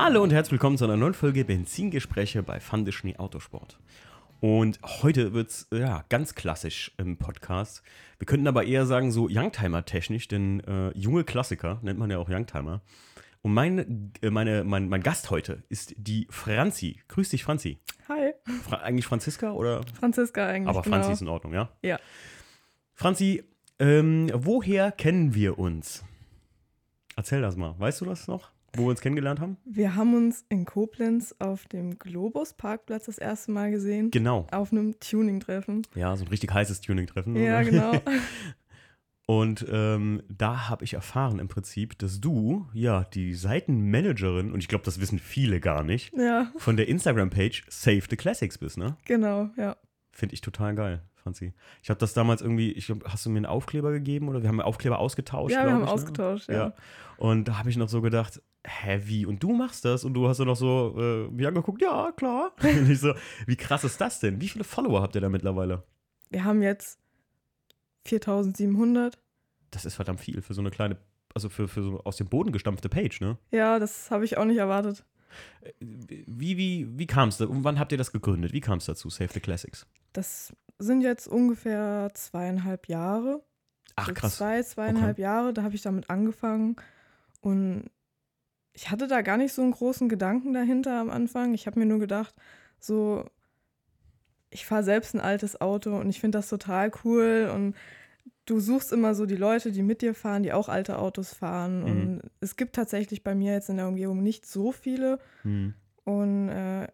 Hallo und herzlich willkommen zu einer neuen Folge Benzingespräche bei Fande Schnee Autosport. Und heute wird es ja, ganz klassisch im Podcast. Wir könnten aber eher sagen, so Youngtimer-technisch, denn äh, junge Klassiker nennt man ja auch Youngtimer. Und mein, äh, meine, mein, mein Gast heute ist die Franzi. Grüß dich, Franzi. Hi. Fra eigentlich Franziska oder? Franziska eigentlich. Aber Franzi ist in Ordnung, ja? Ja. Franzi, ähm, woher kennen wir uns? Erzähl das mal. Weißt du das noch, wo wir uns kennengelernt haben? Wir haben uns in Koblenz auf dem Globus-Parkplatz das erste Mal gesehen. Genau. Auf einem Tuning-Treffen. Ja, so ein richtig heißes Tuning-Treffen. Ja, genau. Und ähm, da habe ich erfahren im Prinzip, dass du ja die Seitenmanagerin, und ich glaube, das wissen viele gar nicht, ja, von der Instagram-Page Save the Classics bist, ne? genau, ja. Finde ich total geil, Franzi. Ich habe das damals irgendwie, ich glaub, hast du mir einen Aufkleber gegeben oder wir haben Aufkleber ausgetauscht? Ja, wir haben ich, ne? ausgetauscht, ja. Und da habe ich noch so gedacht, wie? Und du machst das? Und du hast dann noch so äh, mich angeguckt, ja, klar. und ich so, wie krass ist das denn? Wie viele Follower habt ihr da mittlerweile? Wir haben jetzt 4700. Das ist verdammt viel für so eine kleine, also für, für so aus dem Boden gestampfte Page, ne? Ja, das habe ich auch nicht erwartet. Wie, wie, wie kam es? Und wann habt ihr das gegründet? Wie kam es dazu, Save the Classics? Das sind jetzt ungefähr zweieinhalb Jahre. Ach, So krass. Zwei, zweieinhalb Jahre, da habe ich damit angefangen. Und ich hatte da gar nicht so einen großen Gedanken dahinter am Anfang. Ich habe mir nur gedacht, so, ich fahre selbst ein altes Auto und ich finde das total cool. Und du suchst immer so die Leute, die mit dir fahren, die auch alte Autos fahren. Mhm. Und es gibt tatsächlich bei mir jetzt in der Umgebung nicht so viele. Hm. Und äh,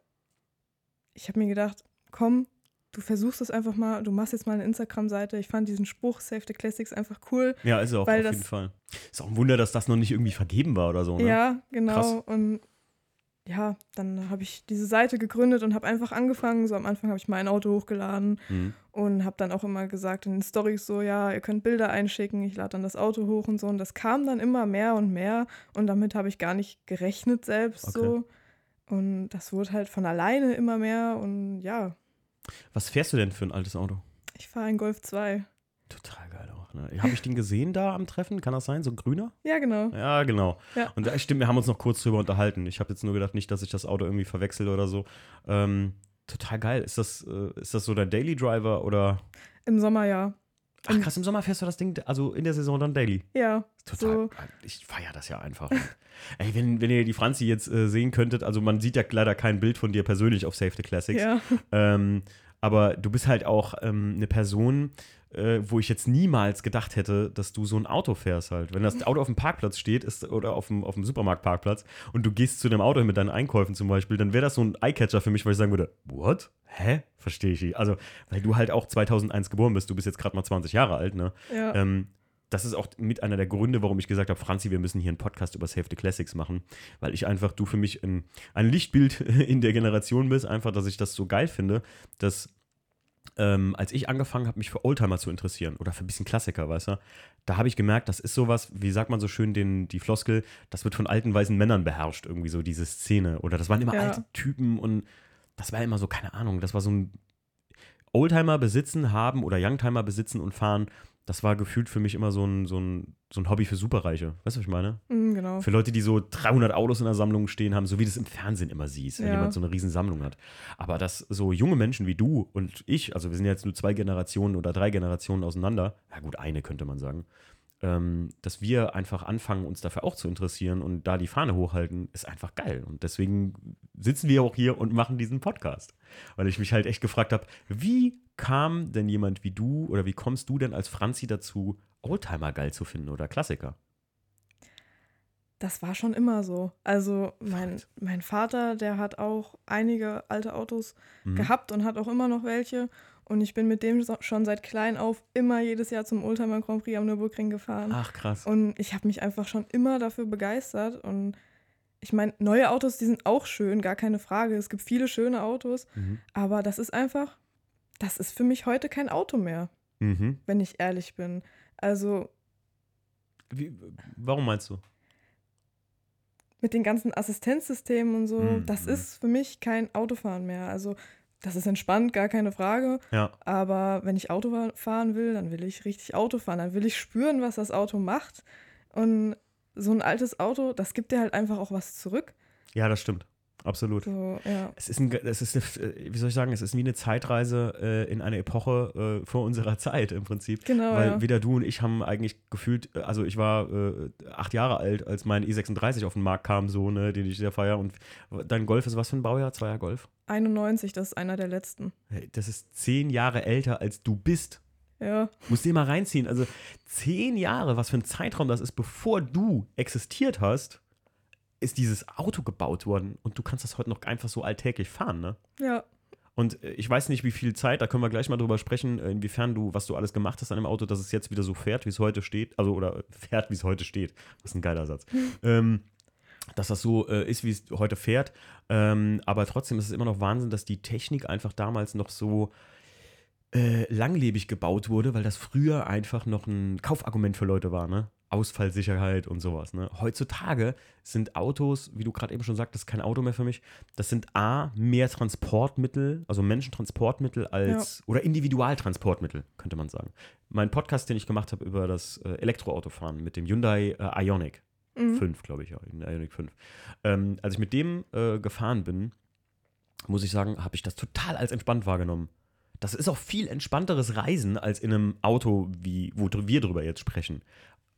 ich habe mir gedacht, komm, du versuchst es einfach mal, du machst jetzt mal eine Instagram-Seite. Ich fand diesen Spruch Save the Classics einfach cool. Ja, ist auch auf das- jeden Fall. Ist auch ein Wunder, dass das noch nicht irgendwie vergeben war oder so, ne? Ja, genau. Krass. Und ja, dann habe ich diese Seite gegründet und habe einfach angefangen. So am Anfang habe ich mein Auto hochgeladen Hm. und habe dann auch immer gesagt in den Stories so, ja, ihr könnt Bilder einschicken, ich lade dann das Auto hoch und so. Und das kam dann immer mehr und mehr und damit habe ich gar nicht gerechnet selbst Okay. so. Und das wurde halt von alleine immer mehr und ja, Was fährst du denn für ein altes Auto? ich fahre einen Golf 2. Total geil auch, ne? Habe ich den gesehen da am Treffen? Kann das sein? So ein grüner? Ja, genau. Ja, genau. Ja. Und da stimmt, wir haben uns noch kurz drüber unterhalten. Ich habe jetzt nur gedacht, nicht, dass ich das Auto irgendwie verwechsel oder so. Ähm, total geil. Ist das, äh, ist das so dein Daily Driver oder? Im Sommer ja. Ach krass, im Sommer fährst du das Ding, also in der Saison dann Daily. Ja. Total. So. Ich feiere das ja einfach. Ey, wenn, wenn ihr die Franzi jetzt äh, sehen könntet, also man sieht ja leider kein Bild von dir persönlich auf Save the Classics. Ja. Ähm, aber du bist halt auch ähm, eine Person, äh, wo ich jetzt niemals gedacht hätte, dass du so ein Auto fährst halt. Wenn das Auto auf dem Parkplatz steht ist, oder auf dem, auf dem Supermarktparkplatz und du gehst zu dem Auto mit deinen Einkäufen zum Beispiel, dann wäre das so ein Eyecatcher für mich, weil ich sagen würde, what? Hä? Verstehe ich nicht. Also, weil du halt auch 2001 geboren bist, du bist jetzt gerade mal 20 Jahre alt, ne? Ja. Ähm, das ist auch mit einer der Gründe, warum ich gesagt habe, Franzi, wir müssen hier einen Podcast über Save the Classics machen, weil ich einfach, du für mich ein, ein Lichtbild in der Generation bist, einfach, dass ich das so geil finde, dass ähm, als ich angefangen habe, mich für Oldtimer zu interessieren oder für ein bisschen Klassiker, weißt du, da habe ich gemerkt, das ist sowas, wie sagt man so schön, den, die Floskel, das wird von alten weißen Männern beherrscht, irgendwie so diese Szene. Oder das waren immer Ja. alte Typen und das war immer so, keine Ahnung, das war so ein Oldtimer besitzen, haben oder Youngtimer besitzen und fahren, das war gefühlt für mich immer so ein, so ein, so ein Hobby für Superreiche. Weißt du, was ich meine? Mm, genau. Für Leute, die so 300 Autos in der Sammlung stehen haben, so wie du es im Fernsehen immer siehst, wenn Ja. jemand so eine riesen Sammlung hat. Aber dass so junge Menschen wie du und ich, also wir sind jetzt nur zwei Generationen oder drei Generationen auseinander, ja gut, eine könnte man sagen, dass wir einfach anfangen, uns dafür auch zu interessieren und da die Fahne hochhalten, ist einfach geil. Und deswegen sitzen wir auch hier und machen diesen Podcast. Weil ich mich halt echt gefragt habe, wie kam denn jemand wie du oder wie kommst du denn als Franzi dazu, Oldtimer geil zu finden oder Klassiker? Das war schon immer so. Also mein, mein Vater, der hat auch einige alte Autos Mhm. gehabt und hat auch immer noch welche. Und ich bin mit dem schon seit klein auf immer jedes Jahr zum Oldtimer Grand Prix am Nürburgring gefahren. Ach krass. Und ich habe mich einfach schon immer dafür begeistert. Und ich meine, neue Autos, die sind auch schön, gar keine Frage. Es gibt viele schöne Autos. Mhm. Aber das ist einfach, das ist für mich heute kein Auto mehr, Mhm. wenn ich ehrlich bin. Also Wie, warum meinst du? mit den ganzen Assistenzsystemen und so, Mhm. das ist für mich kein Autofahren mehr. Also das ist entspannt, gar keine Frage. Ja. Aber wenn ich Auto fa- fahren will, dann will ich richtig Auto fahren. Dann will ich spüren, was das Auto macht. Und so ein altes Auto, das gibt dir halt einfach auch was zurück. Ja, das stimmt. Absolut. So, ja. Es ist, ein, es ist eine, wie soll ich sagen, es ist wie eine Zeitreise äh, in eine Epoche äh, vor unserer Zeit im Prinzip. Genau. Weil ja. weder du und ich haben eigentlich gefühlt, äh, also ich war äh, acht Jahre alt, als mein E36 auf den Markt kam, so, ne, den ich sehr feier. Und dein Golf ist was für ein Baujahr? Zweier Golf? 91, das ist einer der letzten. Hey, Das ist zehn Jahre älter als du bist. Ja. Musst dir mal reinziehen. Also zehn Jahre, was für ein Zeitraum das ist, bevor du existiert hast, ist dieses Auto gebaut worden. Und du kannst das heute noch einfach so alltäglich fahren, ne? Ja. Und äh, ich weiß nicht, wie viel Zeit, da können wir gleich mal drüber sprechen, äh, inwiefern du, was du alles gemacht hast an dem Auto, dass es jetzt wieder so fährt, wie es heute steht. Also, oder fährt, wie es heute steht. Das ist ein geiler Satz. ähm, dass das so äh, ist, wie es heute fährt. Ähm, aber trotzdem ist es immer noch Wahnsinn, dass die Technik einfach damals noch so äh, langlebig gebaut wurde, weil das früher einfach noch ein Kaufargument für Leute war, ne? Ausfallsicherheit und sowas, ne? Heutzutage sind Autos, wie du gerade eben schon sagtest, kein Auto mehr für mich. Das sind A, mehr Transportmittel, also Menschentransportmittel als, oder Individualtransportmittel, könnte man sagen. Mein Podcast, den ich gemacht habe über das äh, Elektroautofahren mit dem Hyundai äh, Ioniq, Mhm. 5, glaube ich, ja, ein Ioniq 5. Ähm, als ich mit dem äh, gefahren bin, muss ich sagen, habe ich das total als entspannt wahrgenommen. Das ist auch viel entspannteres Reisen als in einem Auto, wie, wo wir drüber jetzt sprechen.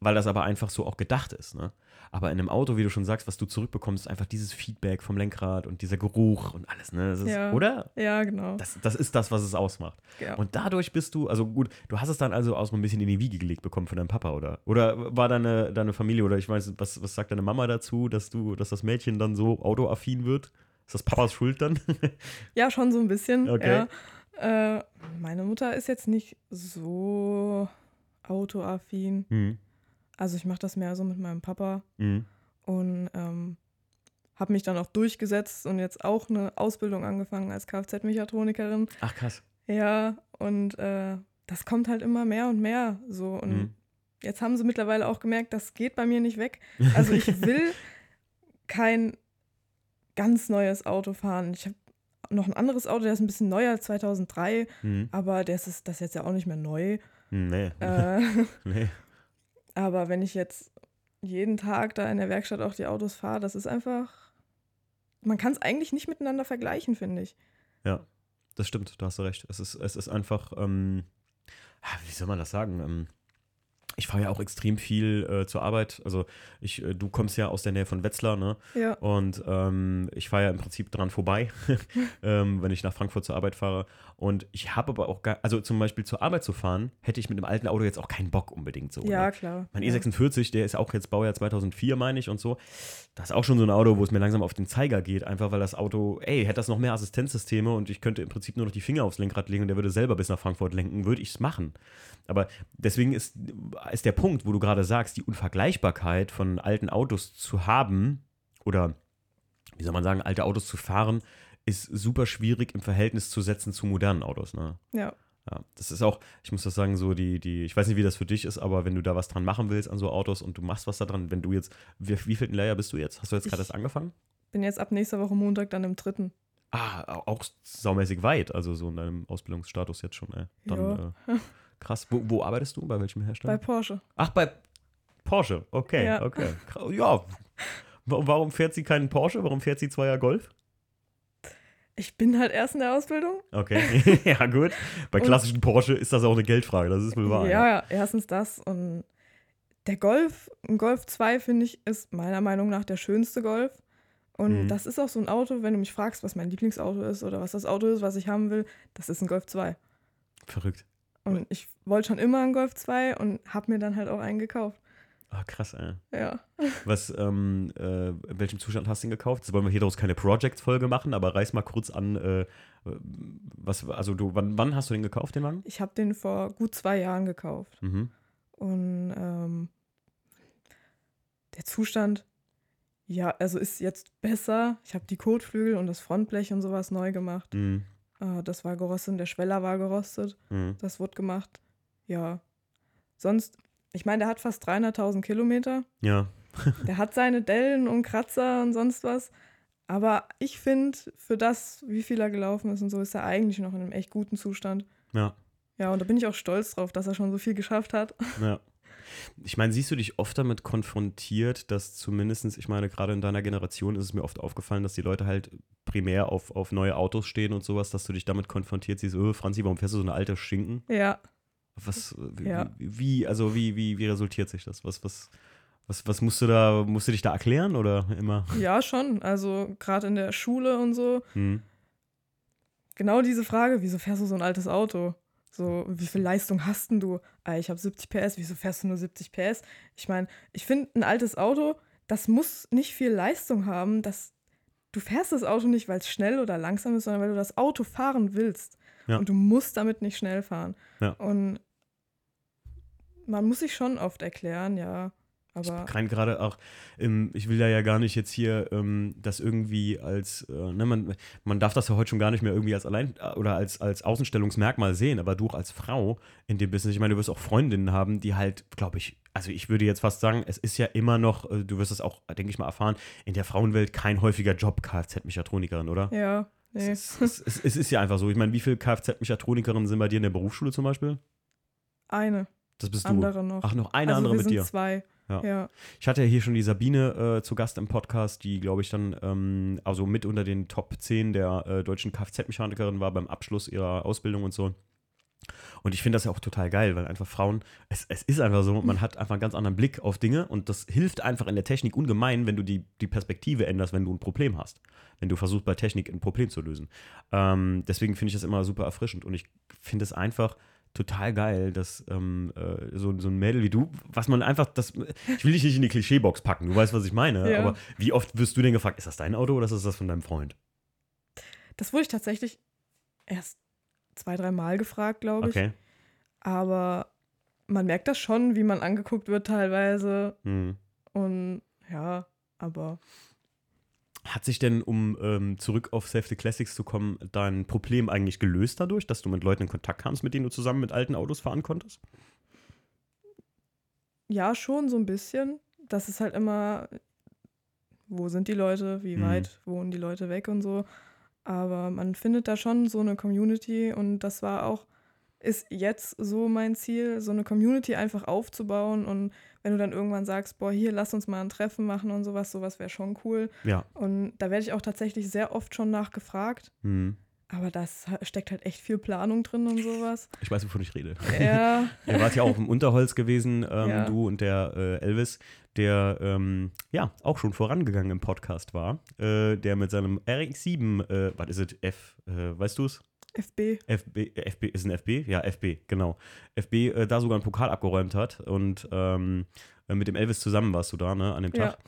Weil das aber einfach so auch gedacht ist. Ne? Aber in einem Auto, wie du schon sagst, was du zurückbekommst, ist einfach dieses Feedback vom Lenkrad und dieser Geruch und alles. Ne? Das ist, Ja. Oder? Ja, genau. Das, das ist das, was es ausmacht. ja. Und dadurch bist du, also gut, du hast es dann also auch so ein bisschen in die Wiege gelegt bekommen von deinem Papa, oder? Oder war deine, deine Familie, oder ich weiß, was, was sagt deine Mama dazu, dass du, dass das Mädchen dann so autoaffin wird? Ist das Papas Schuld dann? Ja, schon so ein bisschen. Okay. Ja. Äh, meine Mutter ist jetzt nicht so autoaffin. mhm. Also ich mache das mehr so mit meinem Papa Mhm. und ähm, habe mich dann auch durchgesetzt und jetzt auch eine Ausbildung angefangen als Kfz-Mechatronikerin. Ach krass. Ja, und äh, das kommt halt immer mehr und mehr so. Und Mhm. jetzt haben sie mittlerweile auch gemerkt, das geht bei mir nicht weg. Also ich will kein ganz neues Auto fahren. Ich habe noch ein anderes Auto, der ist ein bisschen neuer, 2003, Mhm. aber das ist das ist jetzt ja auch nicht mehr neu. Nee. Äh, nee. Aber wenn ich jetzt jeden Tag da in der Werkstatt auch die Autos fahre, das ist einfach, man kann es eigentlich nicht miteinander vergleichen, finde ich. Ja, das stimmt, da hast du recht. Es ist, es ist einfach, ähm, ah, wie soll man das sagen? Ähm, ich fahre ja auch extrem viel äh, zur Arbeit. Also ich, äh, du kommst ja aus der Nähe von Wetzlar, ne? Ja, Und ähm, ich fahre ja im Prinzip dran vorbei, ähm, wenn ich nach Frankfurt zur Arbeit fahre. Und ich habe aber auch gar, also zum Beispiel zur Arbeit zu fahren, hätte ich mit einem alten Auto jetzt auch keinen Bock unbedingt so. ja ne? klar. Mein ja. E46, der ist auch jetzt Baujahr 2004, meine ich, und so. Das ist auch schon so ein Auto, wo es mir langsam auf den Zeiger geht, einfach weil das Auto, ey, hätte das noch mehr Assistenzsysteme und ich könnte im Prinzip nur noch die Finger aufs Lenkrad legen und der würde selber bis nach Frankfurt lenken, würde ich es machen. Aber deswegen ist, ist der Punkt, wo du gerade sagst, die Unvergleichbarkeit von alten Autos zu haben oder, wie soll man sagen, alte Autos zu fahren, ist super schwierig im Verhältnis zu setzen zu modernen Autos. Ne? Ja, Ja, das ist auch, ich muss das sagen, so die, die, ich weiß nicht, wie das für dich ist, aber wenn du da was dran machen willst an so Autos und du machst was da dran, wenn du jetzt, wie, wie viel Layer bist du jetzt? Hast du jetzt gerade erst angefangen? bin jetzt ab nächster Woche Montag dann im dritten. Ah, au- auch saumäßig weit, also so in deinem Ausbildungsstatus jetzt schon, ey. Dann, äh, krass. Wo, wo arbeitest du? Bei welchem Bei Hersteller? Porsche. Ach, bei Porsche. Okay, Ja. okay. Ja. Wa- Warum fährt sie keinen Porsche? Warum fährt sie Zweier Golf? Ich bin halt erst in der Ausbildung. Okay, ja gut. Bei Und- klassischen Porsche ist das auch eine Geldfrage, das ist wohl wahr. Ja, ja, erstens das und der Golf, ein Golf 2 finde ich, ist meiner Meinung nach der schönste Golf. Und Mhm. das ist auch so ein Auto, wenn du mich fragst, was mein Lieblingsauto ist oder was das Auto ist, was ich haben will, das ist ein Golf 2. Verrückt. Und ich wollte schon immer einen Golf 2 und habe mir dann halt auch einen gekauft. Ah, krass, ey. Ja. Was, ähm, äh, in welchem Zustand hast du ihn gekauft? Jetzt wollen wir hier daraus keine Project-Folge machen, aber reiß mal kurz an, äh, was, also du, wann, wann hast du den gekauft, den Wagen? Ich habe den vor gut zwei Jahren gekauft. Mhm. Und ähm, der Zustand, ja, also ist jetzt besser. Ich habe die Kotflügel und das Frontblech und sowas neu gemacht. Mhm. Äh, das war gerostet, der Schweller war gerostet. Mhm. Das wurde gemacht. Ja. Sonst, ich meine, der hat fast 300.000 Kilometer. Ja. Der hat seine Dellen und Kratzer und sonst was. Aber ich finde, für das, wie viel er gelaufen ist und so, ist er eigentlich noch in einem echt guten Zustand. Ja. Ja, und da bin ich auch stolz drauf, dass er schon so viel geschafft hat. Ja. Ich meine, siehst du dich oft damit konfrontiert, dass zumindestens, ich meine, gerade in deiner Generation ist es mir oft aufgefallen, dass die Leute halt primär auf, auf neue Autos stehen und sowas, dass du dich damit konfrontiert siehst, oh, Franzi, warum fährst du so eine alte Schinken? Ja. Was, wie, Ja. wie, also wie, wie, wie resultiert sich das? Was, was, was, was musst du da, musst du dich da erklären oder immer? Ja, schon. Also gerade in der Schule und so. Hm. Genau diese Frage, wieso fährst du so ein altes Auto? So, wie viel Leistung hast denn du? Ah, ich habe 70 PS, wieso fährst du nur 70 PS? Ich meine, ich finde, ein altes Auto, das muss nicht viel Leistung haben. Das, du fährst das Auto nicht, weil es schnell oder langsam ist, sondern weil du das Auto fahren willst. Ja. Und du musst damit nicht schnell fahren. Ja. Und man muss sich schon oft erklären, ja. Aber rein gerade auch, ähm, ich will ja ja gar nicht jetzt hier ähm, das irgendwie als, äh, ne, man, man darf das ja heute schon gar nicht mehr irgendwie als allein äh, oder als, als Außenstellungsmerkmal sehen, aber du auch als Frau in dem Business, ich meine, du wirst auch Freundinnen haben, die halt, glaube ich, also ich würde jetzt fast sagen, es ist ja immer noch, äh, du wirst es auch, denke ich mal, erfahren, in der Frauenwelt kein häufiger Job Kfz-Mechatronikerin, oder? ja, nee. Es, ist, es, es, es ist ja einfach so. Ich meine, wie viele Kfz-Mechatronikerinnen sind bei dir in der Berufsschule zum Beispiel? eine, Das bist du. andere noch. Ach, noch eine also andere wir mit sind dir. zwei. Ja. ja. Ich hatte ja hier schon die Sabine äh, zu Gast im Podcast, die, glaube ich, dann ähm, also mit unter den Top 10 der äh, deutschen Kfz-Mechanikerin war beim Abschluss ihrer Ausbildung und so. Und ich finde das ja auch total geil, weil einfach Frauen, es, es ist einfach so, man hat einfach einen ganz anderen Blick auf Dinge und das hilft einfach in der Technik ungemein, wenn du die, die Perspektive änderst, wenn du ein Problem hast. Wenn du versuchst, bei Technik ein Problem zu lösen. Ähm, deswegen finde ich das immer super erfrischend und ich finde es einfach total geil, dass ähm, äh, so, so ein Mädel wie du, was man einfach, das, ich will dich nicht in die Klischeebox packen, du weißt, was ich meine, Ja. aber wie oft wirst du denn gefragt, ist das dein Auto oder ist das von deinem Freund? Das wurde ich tatsächlich erst zwei, drei Mal gefragt, glaube ich. Okay. Aber man merkt das schon, wie man angeguckt wird teilweise. Hm. Und ja, aber Hat sich denn, um ähm, zurück auf Save the Classics zu kommen, dein Problem eigentlich gelöst dadurch, dass du mit Leuten in Kontakt kamst, mit denen du zusammen mit alten Autos fahren konntest? ja, schon so ein bisschen. Das ist halt immer, wo sind die Leute, wie Mhm. weit wohnen die Leute weg und so. Aber man findet da schon so eine Community und das war auch, ist jetzt so mein Ziel, so eine Community einfach aufzubauen und wenn du dann irgendwann sagst, boah, hier, lass uns mal ein Treffen machen und sowas, sowas wäre schon cool. Ja. Und da werde ich auch tatsächlich sehr oft schon nachgefragt. Hm. Aber das steckt halt echt viel Planung drin und sowas. Ich weiß, wovon ich rede. Ja, Ihr wart ja auch im Unterholz gewesen, ähm, Ja. du und der äh, Elvis, der ähm, ja auch schon vorangegangen im Podcast war, äh, der mit seinem RX7, äh, was ist es, F, äh, weißt du es? FB. FB, äh, FB, ist ein FB? Ja, FB, genau. FB äh, da sogar einen Pokal abgeräumt hat und ähm, äh, mit dem Elvis zusammen warst du da, ne, an dem Ja. Tag.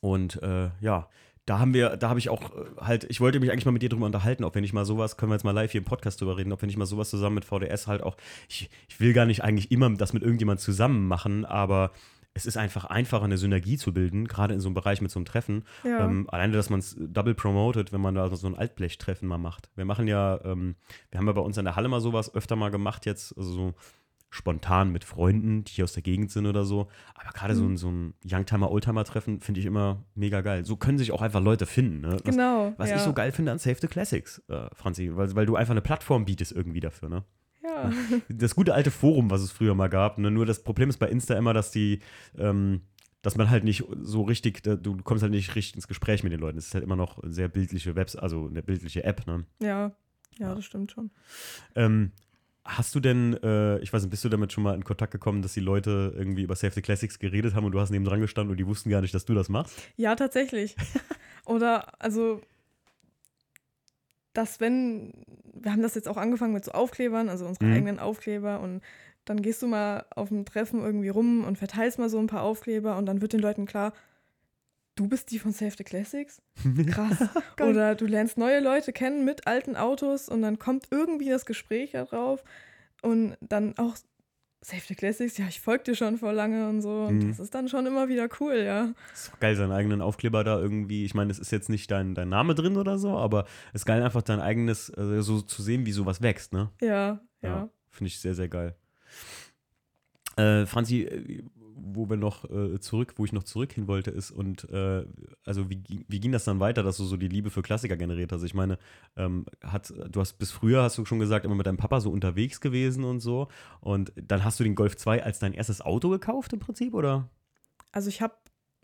Und äh, ja, da haben wir, da habe ich auch äh, halt, ich wollte mich eigentlich mal mit dir drüber unterhalten, ob wir nicht mal sowas, können wir jetzt mal live hier im Podcast drüber reden, ob wir nicht mal sowas zusammen mit VDS halt auch, ich, ich will gar nicht eigentlich immer das mit irgendjemand zusammen machen, aber es ist einfach einfacher, eine Synergie zu bilden, gerade in so einem Bereich mit so einem Treffen. Ja. Ähm, alleine, dass man es double promotet, wenn man da so ein Altblechtreffen mal macht. Wir machen ja, ähm, wir haben ja bei uns in der Halle mal sowas öfter mal gemacht jetzt, also so spontan mit Freunden, die hier aus der Gegend sind oder so. Aber gerade so Mhm. ein, so ein Youngtimer-Oldtimer-Treffen finde ich immer mega geil. So können sich auch einfach Leute finden. Ne? Was, genau. was ja. ich so geil finde an Save the Classics, äh, Franzi, weil, weil du einfach eine Plattform bietest irgendwie dafür, ne? Ja. das gute alte Forum, was es früher mal gab. Ne? Nur das Problem ist bei Insta immer, dass die, ähm, dass man halt nicht so richtig, du kommst halt nicht richtig ins Gespräch mit den Leuten. Es ist halt immer noch eine sehr bildliche Webs, also eine bildliche App. Ne? ja. Ja, Ja. das stimmt schon. Ähm, hast du denn, äh, ich weiß nicht, bist du damit schon mal in Kontakt gekommen, dass die Leute irgendwie über Save the Classics geredet haben und du hast neben dran gestanden und die wussten gar nicht, dass du das machst? Ja, tatsächlich. Oder, also, dass wenn, wir haben das jetzt auch angefangen mit so Aufklebern, also unsere Mhm. eigenen Aufkleber und dann gehst du mal auf dem Treffen irgendwie rum und verteilst mal so ein paar Aufkleber und dann wird den Leuten klar, du bist die von Save the Classics? Krass. Geil. Oder du lernst neue Leute kennen mit alten Autos und dann kommt irgendwie das Gespräch darauf und dann auch Save the Classics, ja, ich folge dir schon vor lange und so. Und Mhm. das ist dann schon immer wieder cool, ja. ist doch geil, seinen eigenen Aufkleber da irgendwie. Ich meine, es ist jetzt nicht dein, dein Name drin oder so, aber es ist geil, einfach dein eigenes, äh, so zu sehen, wie sowas wächst, ne? Ja, ja. Finde ich sehr, sehr geil. Äh, Franzi, äh, wo wir noch äh, zurück, wo ich noch zurück hin wollte, ist und äh, also wie, wie ging das dann weiter, dass du so die Liebe für Klassiker generiert hast? Ich meine, ähm, hat, du hast bis früher, hast du schon gesagt, immer mit deinem Papa so unterwegs gewesen und so. Und dann hast du den Golf 2 als dein erstes Auto gekauft im Prinzip, oder? Also ich habe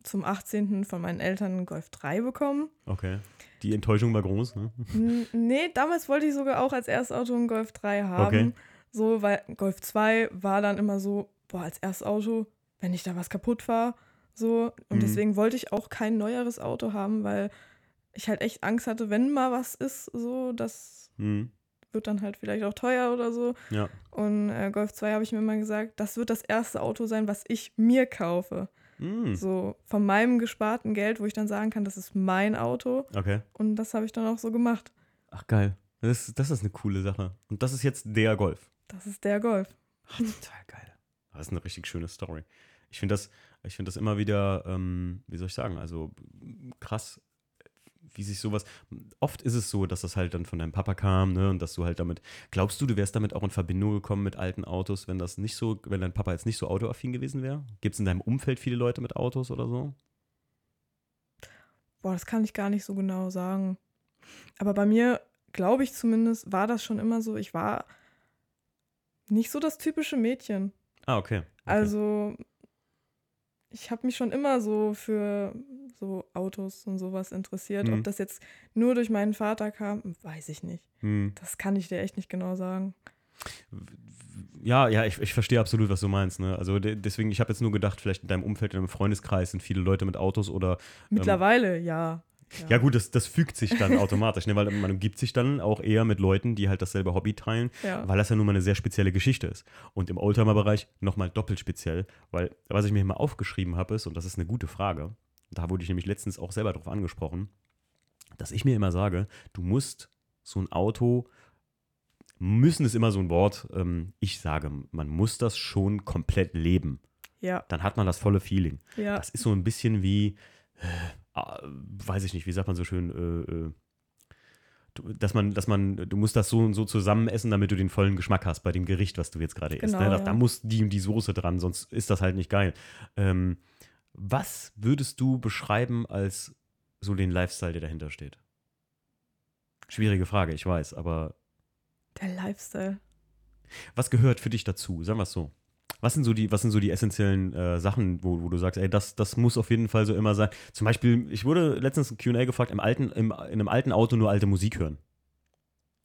zum 18. von meinen Eltern einen Golf 3 bekommen. Okay. Die Enttäuschung war groß, ne? N nee, damals wollte ich sogar auch als erstes Auto einen Golf 3 haben. Okay. So, weil Golf 2 war dann immer so, boah, als erstes Auto, wenn ich da was kaputt war, so. Und mhm. deswegen wollte ich auch kein neueres Auto haben, weil ich halt echt Angst hatte, wenn mal was ist, so, das mhm. wird dann halt vielleicht auch teuer oder so. Ja. Und äh, Golf 2 habe ich mir immer gesagt, das wird das erste Auto sein, was ich mir kaufe. Mhm. So von meinem gesparten Geld, wo ich dann sagen kann, das ist mein Auto. Okay. Und das habe ich dann auch so gemacht. Ach geil. Das, das ist eine coole Sache. Und das ist jetzt der Golf. Das ist der Golf. Ach, total geil. Das ist eine richtig schöne Story. Ich finde das, find das immer wieder, ähm, wie soll ich sagen, also krass, wie sich sowas. Oft ist es so, dass das halt dann von deinem Papa kam, ne? Und dass du halt damit. Glaubst du, du wärst damit auch in Verbindung gekommen mit alten Autos, wenn das nicht so, wenn dein Papa jetzt nicht so autoaffin gewesen wäre? Gibt es in deinem Umfeld viele Leute mit Autos oder so? Boah, das kann ich gar nicht so genau sagen. Aber bei mir, glaube ich zumindest, war das schon immer so. Ich war nicht so das typische Mädchen. Ah, okay. okay. Also, ich habe mich schon immer so für so Autos und sowas interessiert. Hm. Ob das jetzt nur durch meinen Vater kam, weiß ich nicht. Hm. Das kann ich dir echt nicht genau sagen. Ja, ja, ich, ich verstehe absolut, was du meinst. Ne? Also de deswegen, ich habe jetzt nur gedacht, vielleicht in deinem Umfeld, in deinem Freundeskreis sind viele Leute mit Autos oder. Ähm, Mittlerweile, ähm, ja. Ja, ja gut, das, das fügt sich dann automatisch, ne? weil man umgibt sich dann auch eher mit Leuten, die halt dasselbe Hobby teilen, ja. weil das ja nun mal eine sehr spezielle Geschichte ist. Und im Oldtimer-Bereich nochmal doppelt speziell, weil was ich mir mal aufgeschrieben habe ist, und das ist eine gute Frage, da wurde ich nämlich letztens auch selber drauf angesprochen, dass ich mir immer sage, du musst so ein Auto, müssen ist immer so ein Wort, ähm, ich sage, man muss das schon komplett leben. Ja. Dann hat man das volle Feeling. Ja. Das ist so ein bisschen wie, äh, weiß ich nicht, wie sagt man so schön, äh, äh, dass man, dass man, du musst das so und so zusammen essen, damit du den vollen Geschmack hast bei dem Gericht, was du jetzt gerade genau, isst. Ne? Da, ja. da, muss die und die Soße dran, sonst ist das halt nicht geil. Ähm, was würdest du beschreiben als so den Lifestyle, der dahinter steht? Schwierige Frage, ich weiß, aber. Der Lifestyle. Was gehört für dich dazu? Sagen wir es so. Was sind so die, was sind so die essentiellen äh, Sachen, wo, wo du sagst, ey, das, das muss auf jeden Fall so immer sein? Zum Beispiel, ich wurde letztens ein QA gefragt, im alten, im, in einem alten Auto nur alte Musik hören.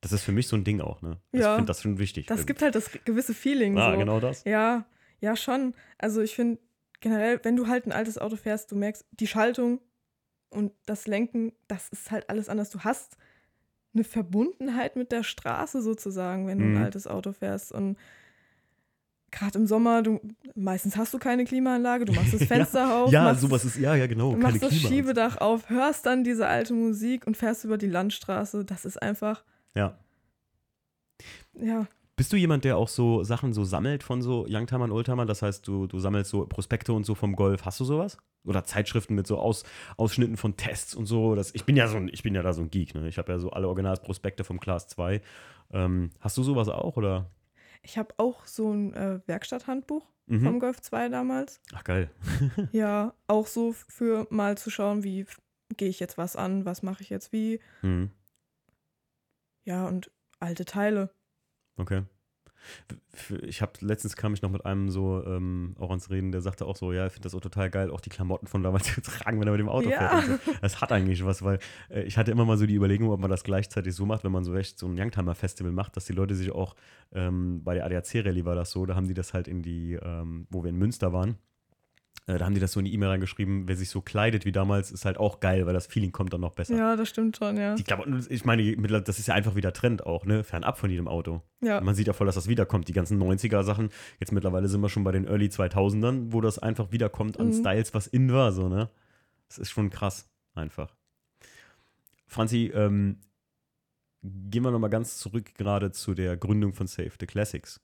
Das ist für mich so ein Ding auch, ne? Ja. Ich finde das schon wichtig. Das gibt halt das gewisse Feeling. Ah, so. genau das. Ja, ja, schon. Also ich finde generell, wenn du halt ein altes Auto fährst, du merkst, die Schaltung und das Lenken, das ist halt alles anders. Du hast eine Verbundenheit mit der Straße sozusagen, wenn du mhm. ein altes Auto fährst. Und gerade im Sommer, du meistens hast du keine Klimaanlage, du machst das Fenster ja, auf. Ja, machst, sowas ist, ja, ja, genau. Du machst das Klima Schiebedach auf, hörst dann diese alte Musik und fährst über die Landstraße. Das ist einfach. Ja. Ja. Bist du jemand, der auch so Sachen so sammelt von so Youngtimern, Oldtimern? Das heißt, du, du sammelst so Prospekte und so vom Golf. Hast du sowas? Oder Zeitschriften mit so Aus, Ausschnitten von Tests und so. Das, ich bin ja so ein, ich bin ja da so ein Geek, ne? Ich habe ja so alle Originalprospekte vom Class 2. Ähm, hast du sowas auch oder? Ich habe auch so ein äh, Werkstatthandbuch mhm. vom Golf 2 damals. Ach geil. ja, auch so für mal zu schauen, wie gehe ich jetzt was an, was mache ich jetzt wie. Mhm. Ja, und alte Teile. Okay ich habe letztens kam ich noch mit einem so ähm, auch ans Reden, der sagte auch so, ja, ich finde das auch total geil, auch die Klamotten von damals zu tragen, wenn er mit dem Auto ja. fährt. So. Das hat eigentlich was, weil äh, ich hatte immer mal so die Überlegung, ob man das gleichzeitig so macht, wenn man so echt so ein Youngtimer Festival macht, dass die Leute sich auch ähm, bei der ADAC Rallye war das so, da haben die das halt in die, ähm, wo wir in Münster waren, da haben die das so in die E-Mail reingeschrieben, wer sich so kleidet wie damals, ist halt auch geil, weil das Feeling kommt dann noch besser. Ja, das stimmt schon, ja. Die Klamotten, ich meine, das ist ja einfach wieder Trend auch, ne? Fernab von jedem Auto. Ja. Man sieht ja voll, dass das wiederkommt. Die ganzen 90er-Sachen, jetzt mittlerweile sind wir schon bei den Early 2000ern, wo das einfach wiederkommt an mhm. Styles, was in war, so, ne? Das ist schon krass, einfach. Franzi, ähm, gehen wir nochmal ganz zurück gerade zu der Gründung von Save the Classics.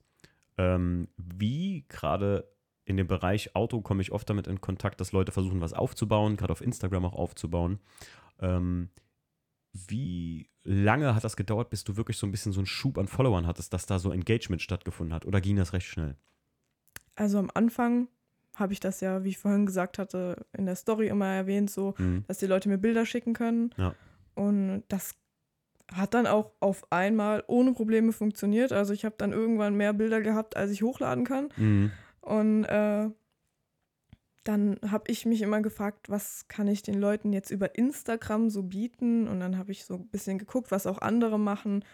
Ähm, wie gerade in dem Bereich Auto komme ich oft damit in Kontakt, dass Leute versuchen, was aufzubauen, gerade auf Instagram auch aufzubauen. Ähm, wie lange hat das gedauert, bis du wirklich so ein bisschen so einen Schub an Followern hattest, dass da so Engagement stattgefunden hat? Oder ging das recht schnell? Also am Anfang habe ich das ja, wie ich vorhin gesagt hatte, in der Story immer erwähnt, so, Mhm. dass die Leute mir Bilder schicken können. Ja. Und das hat dann auch auf einmal ohne Probleme funktioniert. Also ich habe dann irgendwann mehr Bilder gehabt, als ich hochladen kann. Mhm. Und äh, dann habe ich mich immer gefragt, was kann ich den Leuten jetzt über Instagram so bieten? Und dann habe ich so ein bisschen geguckt, was auch andere machen.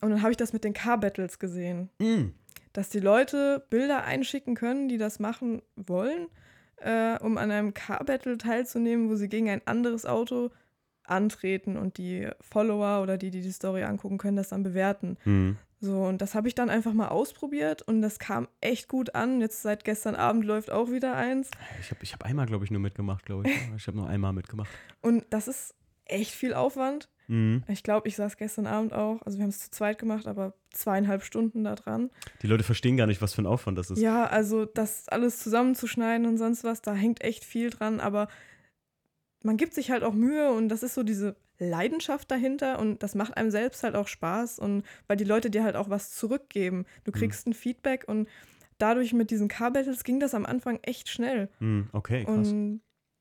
Und dann habe ich das mit den Car-Battles gesehen, Mhm. dass die Leute Bilder einschicken können, die das machen wollen, äh, um an einem Car-Battle teilzunehmen, wo sie gegen ein anderes Auto antreten und die Follower oder die, die die Story angucken, können das dann bewerten. Mhm. So, und das habe ich dann einfach mal ausprobiert und das kam echt gut an. Jetzt seit gestern Abend läuft auch wieder eins. Ich habe ich hab einmal, glaube ich, nur mitgemacht, glaube ich. Ich habe nur einmal mitgemacht. Und das ist echt viel Aufwand. Mhm. Ich glaube, ich saß gestern Abend auch, also wir haben es zu zweit gemacht, aber zweieinhalb Stunden da dran. Die Leute verstehen gar nicht, was für ein Aufwand das ist. Ja, also das alles zusammenzuschneiden und sonst was, da hängt echt viel dran, aber man gibt sich halt auch Mühe und das ist so diese Leidenschaft dahinter und das macht einem selbst halt auch Spaß und weil die Leute dir halt auch was zurückgeben. Du kriegst ein Feedback und dadurch mit diesen Car-Battles ging das am Anfang echt schnell. Mhm. Okay, krass. Und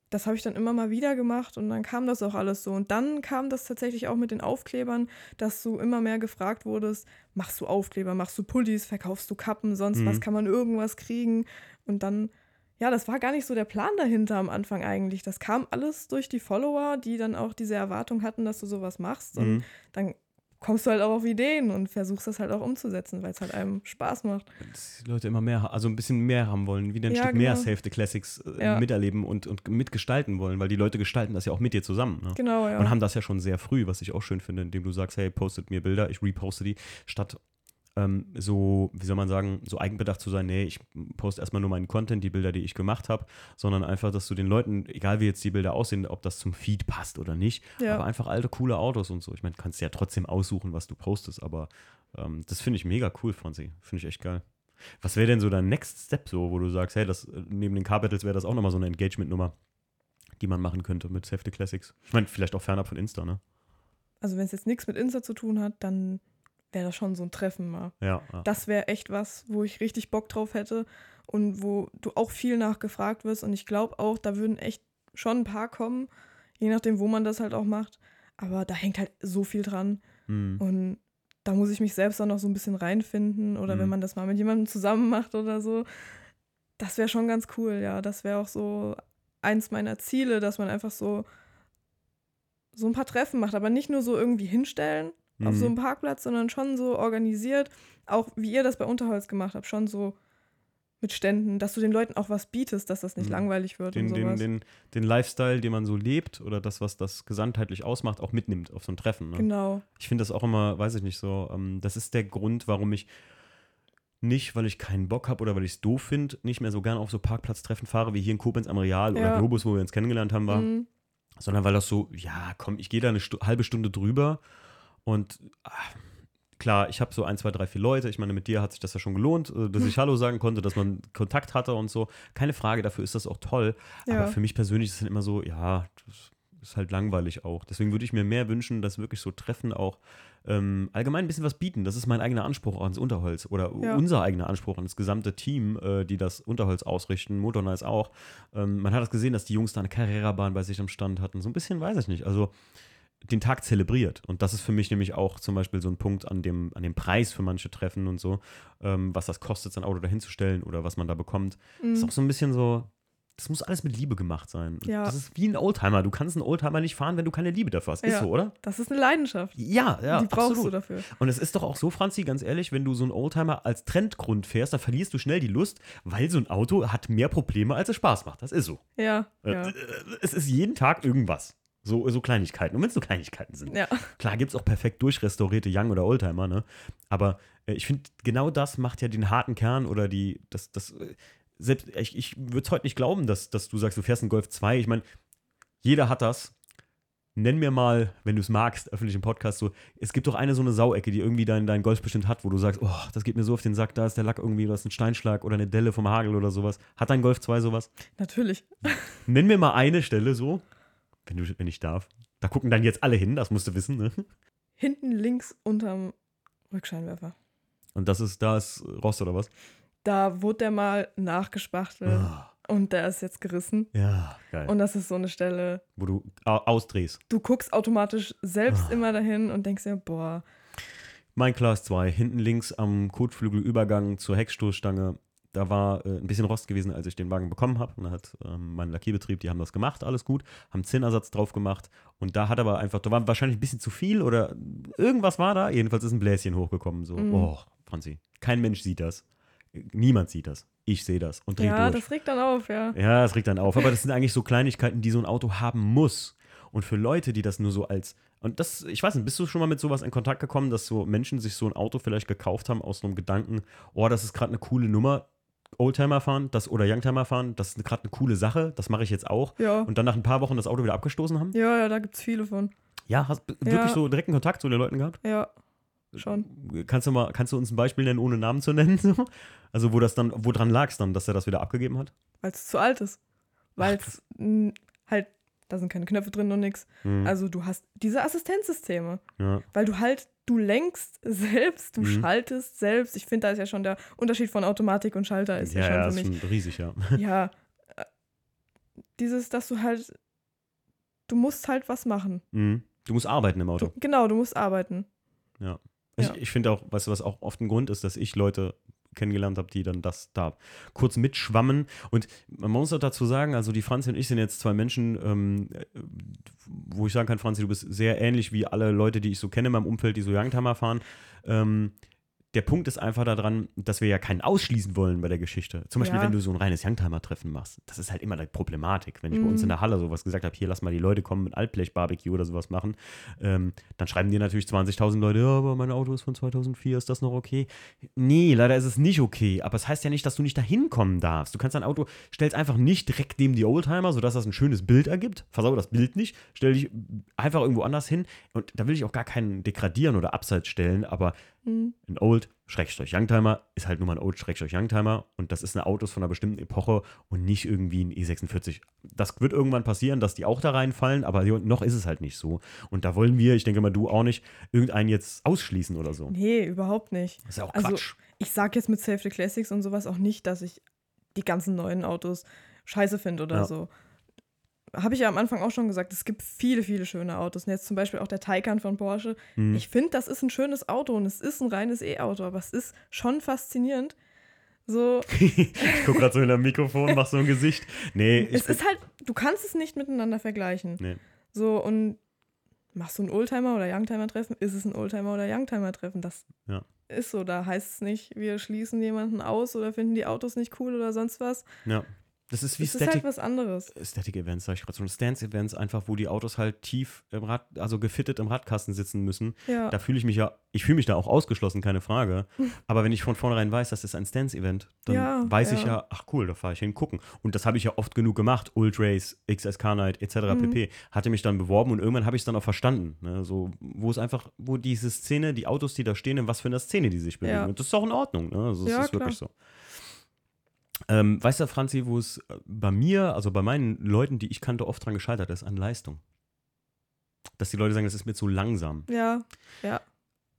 das habe ich dann immer mal wieder gemacht und dann kam das auch alles so. Und dann kam das tatsächlich auch mit den Aufklebern, dass du immer mehr gefragt wurdest, machst du Aufkleber, machst du Pullis, verkaufst du Kappen, sonst Mhm. was, kann man irgendwas kriegen? Und dann, ja, das war gar nicht so der Plan dahinter am Anfang eigentlich. Das kam alles durch die Follower, die dann auch diese Erwartung hatten, dass du sowas machst. Und Mhm. dann kommst du halt auch auf Ideen und versuchst das halt auch umzusetzen, weil es halt einem Spaß macht. Dass die Leute immer mehr, also ein bisschen mehr haben wollen, wieder ein Ja, Stück mehr genau. Save the Classics äh, Ja. miterleben und, und mitgestalten wollen, weil die Leute gestalten das ja auch mit dir zusammen. Ne? Genau, ja. Und haben das ja schon sehr früh, was ich auch schön finde, indem du sagst, hey, postet mir Bilder, ich reposte die, statt ähm, so, wie soll man sagen, so eigenbedacht zu sein, nee, ich poste erstmal nur meinen Content, die Bilder, die ich gemacht habe, sondern einfach, dass du den Leuten, egal wie jetzt die Bilder aussehen, ob das zum Feed passt oder nicht, Ja. aber einfach alte, coole Autos und so. Ich meine, du kannst ja trotzdem aussuchen, was du postest, aber ähm, das finde ich mega cool, Franzi. Finde ich echt geil. Was wäre denn so dein Next Step so, wo du sagst, hey, das, äh, neben den Car-Battles wäre das auch nochmal so eine Engagement-Nummer, die man machen könnte mit Safety Classics? Ich meine, vielleicht auch fernab von Insta, ne? Also wenn es jetzt nichts mit Insta zu tun hat, dann wäre das schon so ein Treffen mal. Ja. ja. Das wäre echt was, wo ich richtig Bock drauf hätte und wo du auch viel nachgefragt wirst. Und ich glaube auch, da würden echt schon ein paar kommen, je nachdem, wo man das halt auch macht. Aber da hängt halt so viel dran. Hm. Und da muss ich mich selbst auch noch so ein bisschen reinfinden. Oder Mhm. wenn man das mal mit jemandem zusammen macht oder so. Das wäre schon ganz cool, ja. Das wäre auch so eins meiner Ziele, dass man einfach so, so ein paar Treffen macht. Aber nicht nur so irgendwie hinstellen, auf Mhm. so einem Parkplatz, sondern schon so organisiert, auch wie ihr das bei Unterholz gemacht habt, schon so mit Ständen, dass du den Leuten auch was bietest, dass das nicht Mhm. langweilig wird den, und den, sowas. den, den Lifestyle, den man so lebt oder das, was das gesamtheitlich ausmacht, auch mitnimmt auf so ein Treffen. Ne? Genau. Ich finde das auch immer, weiß ich nicht so, ähm, das ist der Grund, warum ich nicht, weil ich keinen Bock habe oder weil ich es doof finde, nicht mehr so gern auf so Parkplatztreffen fahre, wie hier in Koblenz am Real oder Ja. Globus, wo wir uns kennengelernt haben, war. Mhm. sondern weil das so, ja, komm, ich gehe da eine Stu halbe Stunde drüber und ah, klar, ich habe so ein, zwei, drei, vier Leute. Ich meine, mit dir hat sich das ja schon gelohnt, äh, dass ich Hallo sagen konnte, dass man Kontakt hatte und so. Keine Frage, dafür ist das auch toll. Ja. Aber für mich persönlich ist es dann immer so, ja, das ist halt langweilig auch. Deswegen würde ich mir mehr wünschen, dass wirklich so Treffen auch ähm, allgemein ein bisschen was bieten. Das ist mein eigener Anspruch ans Unterholz oder Ja. unser eigener Anspruch an das gesamte Team, äh, die das Unterholz ausrichten, Motornice auch. Ähm, man hat das gesehen, dass die Jungs da eine Carrera-Bahn bei sich am Stand hatten. So ein bisschen weiß ich nicht. Also den Tag zelebriert. Und das ist für mich nämlich auch zum Beispiel so ein Punkt an dem, an dem Preis für manche Treffen und so, ähm, was das kostet, sein Auto dahinzustellen oder was man da bekommt. Das ist Mhm. auch so ein bisschen so, das muss alles mit Liebe gemacht sein. Ja. Das ist wie ein Oldtimer. Du kannst einen Oldtimer nicht fahren, wenn du keine Liebe dafür hast. Ist Ja. so, oder? Das ist eine Leidenschaft. Ja, ja, Die brauchst absolut. du dafür. Und es ist doch auch so, Franzi, ganz ehrlich, wenn du so einen Oldtimer als Trendgrund fährst, dann verlierst du schnell die Lust, weil so ein Auto hat mehr Probleme, als es Spaß macht. Das ist so. Ja, Äh, ja. Es ist jeden Tag irgendwas. So, so Kleinigkeiten. Und wenn es so Kleinigkeiten sind. Ja, Klar gibt es auch perfekt durchrestaurierte Young- oder Oldtimer, ne? Aber äh, ich finde, genau das macht ja den harten Kern oder die, das, das, äh, selbst, ich, ich würde es heute nicht glauben, dass, dass du sagst, du fährst einen Golf 2. Ich meine, jeder hat das. Nenn mir mal, wenn du es magst, öffentlich im Podcast so, es gibt doch eine so eine Sauecke, die irgendwie dein, dein Golf bestimmt hat, wo du sagst, oh, das geht mir so auf den Sack, da ist der Lack irgendwie, da ist ein Steinschlag oder eine Delle vom Hagel oder sowas. Hat dein Golf 2 sowas? natürlich. Nenn mir mal eine Stelle so, wenn, du, wenn ich darf. Da gucken dann jetzt alle hin, das musst du wissen, ne? Hinten links unterm Rückscheinwerfer. Und das ist, da ist Rost oder was? Da wurde der mal nachgespachtelt. Ah. und der ist jetzt gerissen. Ja, geil. Und das ist so eine Stelle, Wo du au- ausdrehst. du guckst automatisch selbst Ah. immer dahin und denkst dir, boah, Mein Class 2, hinten links am Kotflügelübergang zur Heckstoßstange. Da war äh, ein bisschen Rost gewesen, als ich den Wagen bekommen habe. Und da hat ähm, mein Lackierbetrieb, die haben das gemacht, alles gut, haben Zinnersatz drauf gemacht. Und da hat aber einfach, da war wahrscheinlich ein bisschen zu viel oder irgendwas war da. Jedenfalls ist ein Bläschen hochgekommen. So, Mhm. oh, Franzi, kein Mensch sieht das. Niemand sieht das. Ich sehe das und drehe ja, durch. das regt dann auf, ja. Ja, es regt dann auf. Aber das sind eigentlich so Kleinigkeiten, die so ein Auto haben muss. Und für Leute, die das nur so als. Und das, ich weiß nicht, bist du schon mal mit sowas in Kontakt gekommen, dass so Menschen sich so ein Auto vielleicht gekauft haben aus so einem Gedanken, oh, das ist gerade eine coole Nummer, Oldtimer fahren, das oder Youngtimer fahren, das ist gerade eine coole Sache, das mache ich jetzt auch. Ja, Und dann nach ein paar Wochen das Auto wieder abgestoßen haben? ja, ja da gibt es viele von. Ja, hast du Ja. wirklich so direkten Kontakt zu den Leuten gehabt? Ja, schon. Kannst du mal, kannst du uns ein Beispiel nennen, ohne Namen zu nennen? So? Also wo das dann, wo dran lag es dann, dass er das wieder abgegeben hat? Weil es zu alt ist. Weil es halt, da sind keine Knöpfe drin und nix. Hm, Also du hast diese Assistenzsysteme. ja. Weil du halt, du lenkst selbst, du Mhm. schaltest selbst. Ich finde, da ist ja schon der Unterschied von Automatik und Schalter ist ja, ja, ja, schon ist für mich. schon riesig, ja. Ja. äh, Dieses, dass du halt, du musst halt was machen. Mhm. Du musst arbeiten im Auto. Du, genau, du musst arbeiten. Ich, Ja. ich finde auch, weißt du, was auch oft ein Grund ist, dass ich Leute kennengelernt habe, die dann das da kurz mitschwammen. Und man muss auch dazu sagen, also die Franzi und ich sind jetzt zwei Menschen, ähm, äh, wo ich sagen kann, Franzi, du bist sehr ähnlich wie alle Leute, die ich so kenne in meinem Umfeld, die so Youngtimer fahren. Ähm, der Punkt ist einfach daran, dass wir ja keinen ausschließen wollen bei der Geschichte. Zum Beispiel, Ja. wenn du so ein reines Youngtimer-Treffen machst. Das ist halt immer die Problematik. Wenn ich bei uns Mhm. in der Halle sowas gesagt habe, hier lass mal die Leute kommen mit Altblech-Barbecue oder sowas machen, ähm, dann schreiben dir natürlich 20.000 Leute, ja, aber mein Auto ist von 2004, ist das noch okay? Nee, leider ist es nicht okay. Aber es heißt ja nicht, dass du nicht dahin kommen darfst. Du kannst dein Auto, stellst einfach nicht direkt neben die Oldtimer, sodass das ein schönes Bild ergibt. Versau das Bild nicht. Stell dich einfach irgendwo anders hin. Und da will ich auch gar keinen degradieren oder abseits stellen, aber Hm. ein Old Schrägstrich Youngtimer ist halt nur mal ein Old Schrägstrich Youngtimer und das ist ein Autos von einer bestimmten Epoche und nicht irgendwie ein E46. Das wird irgendwann passieren, dass die auch da reinfallen, aber noch ist es halt nicht so. Und da wollen wir, ich denke mal du auch nicht, irgendeinen jetzt ausschließen oder so. Nee, überhaupt nicht. Das ist ja auch Also, Quatsch. Ich sage jetzt mit Save the Classics und sowas auch nicht, dass ich die ganzen neuen Autos scheiße finde oder Ja. so. Habe ich ja am Anfang auch schon gesagt, es gibt viele, viele schöne Autos. Und jetzt zum Beispiel auch der Taycan von Porsche. Hm. Ich finde, das ist ein schönes Auto und es ist ein reines E-Auto, aber es ist schon faszinierend. So, ich gucke gerade so in der Mikrofon, mach so ein Gesicht. Nee, es ist halt, du kannst es nicht miteinander vergleichen. Nee. So, und machst du ein Oldtimer oder Youngtimer-Treffen, ist es ein Oldtimer oder Youngtimer-Treffen. Das Ja. ist so. Da heißt es nicht, wir schließen jemanden aus oder finden die Autos nicht cool oder sonst was. ja. Das ist wie Es ist halt Static, was anderes. Static Events, sag ich gerade schon. Stance-Events einfach, wo die Autos halt tief im Rad, also gefittet im Radkasten sitzen müssen. Ja. Da fühle ich mich ja, ich fühle mich da auch ausgeschlossen, keine Frage. Aber wenn ich von vornherein weiß, das ist ein Stance-Event, dann Ja, weiß ich ja. ja, ach cool, da fahre ich hin gucken. Und das habe ich ja oft genug gemacht. Ult Race, XSK Night, etc. Mhm. pp. Hatte mich dann beworben und irgendwann habe ich es dann auch verstanden. Ne? So, wo es einfach, wo diese Szene, die Autos, die da stehen, in was für einer Szene die sich bewegen. Ja. Und das ist auch in Ordnung. Ne? Also, das Ja, ist wirklich klar. so. Ähm, weißt du, Franzi, wo es äh, bei mir, also bei meinen Leuten, die ich kannte, oft dran gescheitert ist, an Leistung. Dass die Leute sagen, das ist mir zu langsam. Ja,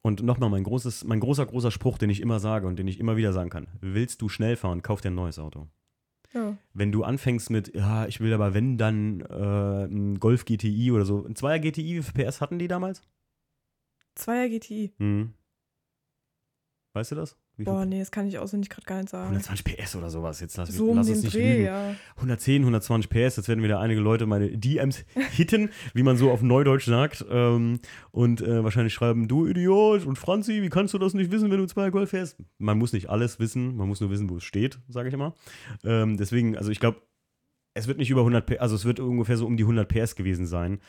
Und nochmal mein großes, mein großer, großer Spruch, den ich immer sage und den ich immer wieder sagen kann. Willst du schnell fahren, kauf dir ein neues Auto. ja. Wenn du anfängst mit, ja, ich will aber wenn, dann äh, ein Golf GTI oder so. Ein Zweier GTI, wie viel PS hatten die damals? Zweier GTI. Hm. Weißt du das? Wie? Boah, nee, das kann ich auswendig gerade gar nicht sagen. 120 PS oder sowas. Jetzt lass, so um lass den uns nicht Dreh, lügen. ja. 110, 120 PS, jetzt werden wieder einige Leute meine DMs hitten, wie man so auf Neudeutsch sagt. Ähm, und äh, wahrscheinlich schreiben, du Idiot und Franzi, wie kannst du das nicht wissen, wenn du zwei Golf fährst? Man muss nicht alles wissen, man muss nur wissen, wo es steht, sage ich immer. Ähm, deswegen, also ich glaube, es wird nicht über 100 PS, also es wird ungefähr so um die 100 PS gewesen sein.